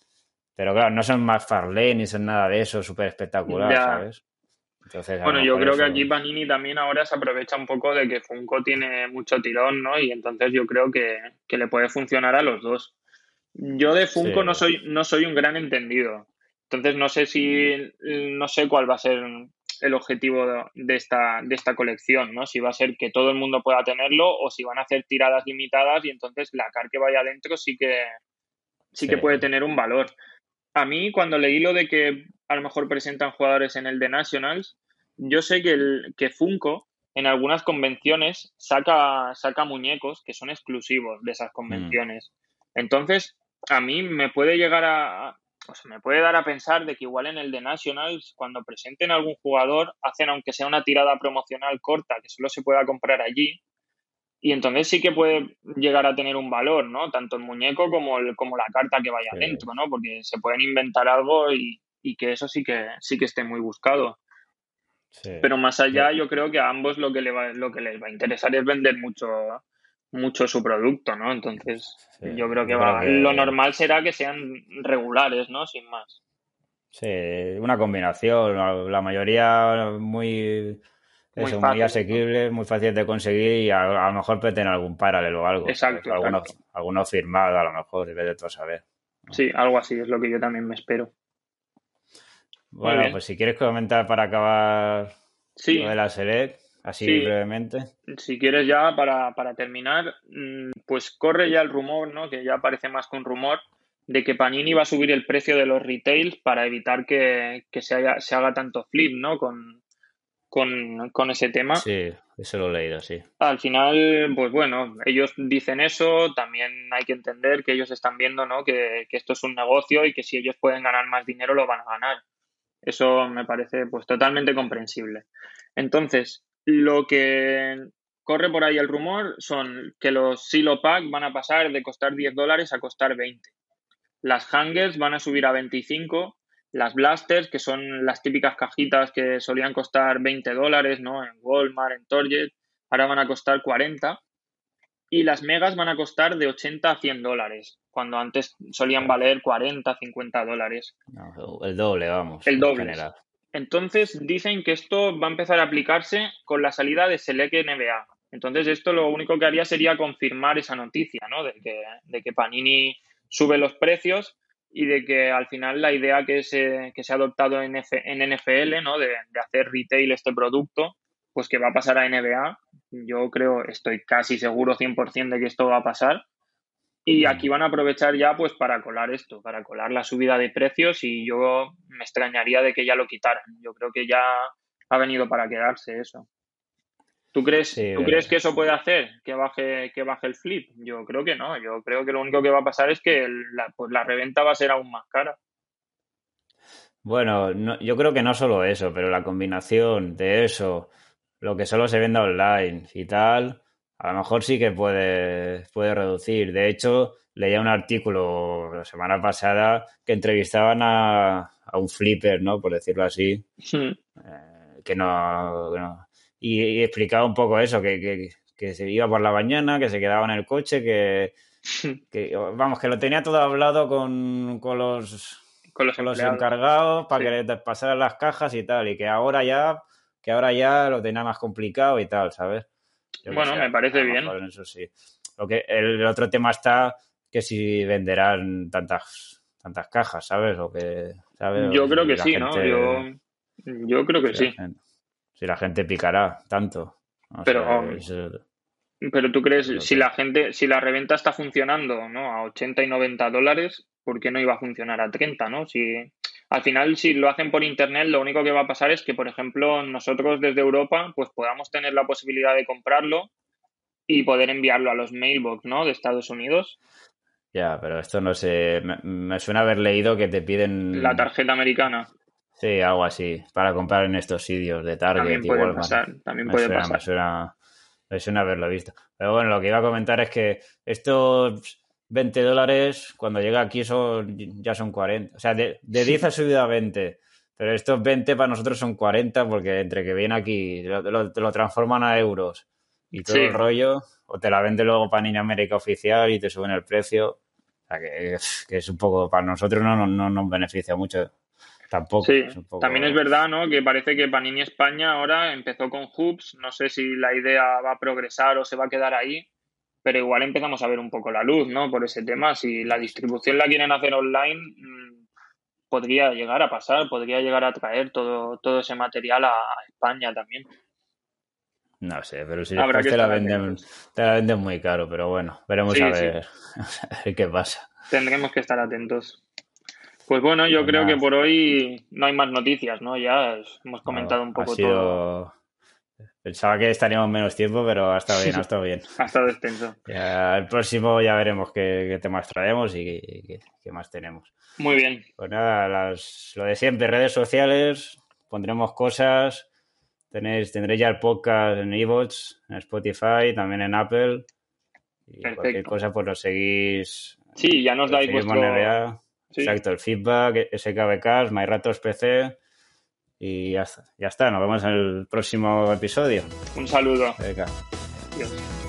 Pero claro, no son más Farley ni son nada de eso, súper espectacular, ¿sabes? bueno, yo creo que aquí Panini también ahora se aprovecha un poco de que Funko tiene mucho tirón, ¿no? Y entonces yo creo que, le puede funcionar a los dos. Yo de Funko no soy no soy un gran entendido. Entonces no sé si no sé cuál va a ser el objetivo de esta, de esta colección, ¿no? Si va a ser que todo el mundo pueda tenerlo o si van a hacer tiradas limitadas y entonces la car que vaya adentro sí que sí, que puede tener un valor. A mí cuando leí lo de que a lo mejor presentan jugadores en el de Nationals, yo sé que, el, que Funko en algunas convenciones saca, saca muñecos que son exclusivos de esas convenciones. Mm. Entonces, a mí me puede llegar a, o sea, me puede dar a pensar de que igual en el de Nationals, cuando presenten algún jugador, hacen aunque sea una tirada promocional corta que solo se pueda comprar allí. Y entonces sí que puede llegar a tener un valor, ¿no? Tanto el muñeco como, el, como la carta que vaya adentro, ¿no? Porque se pueden inventar algo y, que eso sí que, sí que esté muy buscado. Pero más allá, yo creo que a ambos lo que, le va, lo que les va a interesar es vender mucho, mucho su producto, ¿no? Entonces, yo creo que, va, lo normal será que sean regulares, ¿no? Sin más. Sí, una combinación. La mayoría muy, muy, muy asequible, muy fácil de conseguir y a, lo mejor puede tener algún paralelo o algo. Exacto. Alguno, firmado a lo mejor, en vez de todo saber. Sí, algo así es lo que yo también me espero. Bueno, pues si quieres comentar para acabar sí. lo de la Select. Así brevemente. Si quieres ya para, terminar, mm, pues corre ya el rumor, ¿no? Que ya parece más que un rumor, de que Panini va a subir el precio de los retails para evitar que, se, haga tanto flip, ¿no? Con, con, ese tema. Sí, eso lo he leído, sí. Al final, pues bueno, ellos dicen eso, también hay que entender que ellos están viendo, ¿no? Que, que esto es un negocio y que si ellos pueden ganar más dinero, lo van a ganar. Eso me parece pues totalmente comprensible. Entonces, lo que corre por ahí el rumor son que los Silo Pack van a pasar de costar 10 dólares a costar 20. Las hangers van a subir a 25. Las blasters, que son las típicas cajitas que solían costar 20 dólares, ¿no? En Walmart, en Target, ahora van a costar 40. Y las megas van a costar de 80 a 100 dólares, cuando antes solían valer 40, 50 dólares. el doble, vamos. El doble. Entonces dicen que esto va a empezar a aplicarse con la salida de Select NBA. Entonces esto lo único que haría sería confirmar esa noticia, ¿no? De que, de que Panini sube los precios y de que al final la idea que se, que se ha adoptado en, en NFL, ¿no? De, de, hacer retail este producto, pues que va a pasar a NBA. Yo creo, estoy casi seguro 100% de que esto va a pasar. Y aquí van a aprovechar ya pues para colar esto, para colar la subida de precios y yo me extrañaría de que ya lo quitaran. Yo creo que ya ha venido para quedarse eso. ¿Tú crees, ¿tú crees que eso puede hacer que baje, que baje el flip? Yo creo que no. Yo creo que lo único que va a pasar es que la, pues la reventa va a ser aún más cara. Bueno, yo creo que no solo eso, pero la combinación de eso, lo que solo se vende online y tal, a lo mejor sí que puede, puede reducir. De hecho, leía un artículo la semana pasada que entrevistaban a, a un flipper, ¿no? Por decirlo así. Eh, que, no, Y, explicaba un poco eso, que, que, se iba por la mañana, que se quedaba en el coche, que, vamos, que lo tenía todo hablado con, con los con los, encargados para que les pasaran las cajas y tal, y que ahora ya, que ahora ya lo tenía más complicado y tal, ¿sabes? Bueno, me parece bien. Eso sí. Lo que, el otro tema está que si venderán tantas tantas cajas, ¿sabes? O que, Yo creo que sí, ¿no? Yo, creo que sí. si la gente picará tanto. pero, pero tú crees, si la gente, si la reventa está funcionando, ¿no? A 80 y 90 dólares, ¿por qué no iba a funcionar a 30, ¿no? Si al final, si lo hacen por internet, lo único que va a pasar es que, por ejemplo, nosotros desde Europa, pues podamos tener la posibilidad de comprarlo y poder enviarlo a los mailbox, ¿no? De Estados Unidos. Ya, pero esto no sé. Me, suena haber leído que te piden. La tarjeta americana. Sí, algo así. Para comprar en estos sitios de Target también puede Pasar, también puede pasar. Me suena, me suena haberlo visto. Pero bueno, lo que iba a comentar es que esto 20 dólares, cuando llega aquí son, ya son 40. O sea, de, de 10 ha subido a 20. Pero estos 20 para nosotros son 40 porque entre que viene aquí, lo, lo, lo transforman a euros y todo Sí. el rollo, o te la vende luego para Niña América oficial y te suben el precio. O sea, que, que es un poco, para nosotros no, no, no nos beneficia mucho tampoco. Sí, es un poco- también es verdad, ¿no? Que parece que Panini España ahora empezó con hubs, no sé si la idea va a progresar o se va a quedar ahí, pero igual empezamos a ver un poco la luz, ¿no? Por ese tema, si la distribución la quieren hacer online, mm, podría llegar a pasar, podría llegar a traer todo, todo ese material a España también. No sé, pero si Habrá después te la, venden, te la venden muy caro, pero bueno, veremos Sí, a, sí. ver, a ver qué pasa. Tendremos que estar atentos. Pues bueno, yo Pues creo que por hoy no hay más noticias, ¿no? Ya hemos comentado un Ha poco todo. Pensaba que estaríamos menos tiempo, pero ha estado bien, ha estado bien. Ha estado extenso. Ya, el próximo ya veremos qué, qué temas traemos y qué, qué- qué más tenemos. Muy bien. Pues nada, las, lo de siempre, redes sociales, pondremos cosas. Tenéis, tendréis ya el podcast en iVoox, en Spotify, también en Apple. Y Perfecto. cualquier cosa, pues lo seguís. Sí, ya nos dais vuestro... Sí. Exacto, el feedback, SKBKs, MyRatos PC. Y ya está, ya está. Nos vemos en el próximo episodio. Un saludo. Venga. Adiós.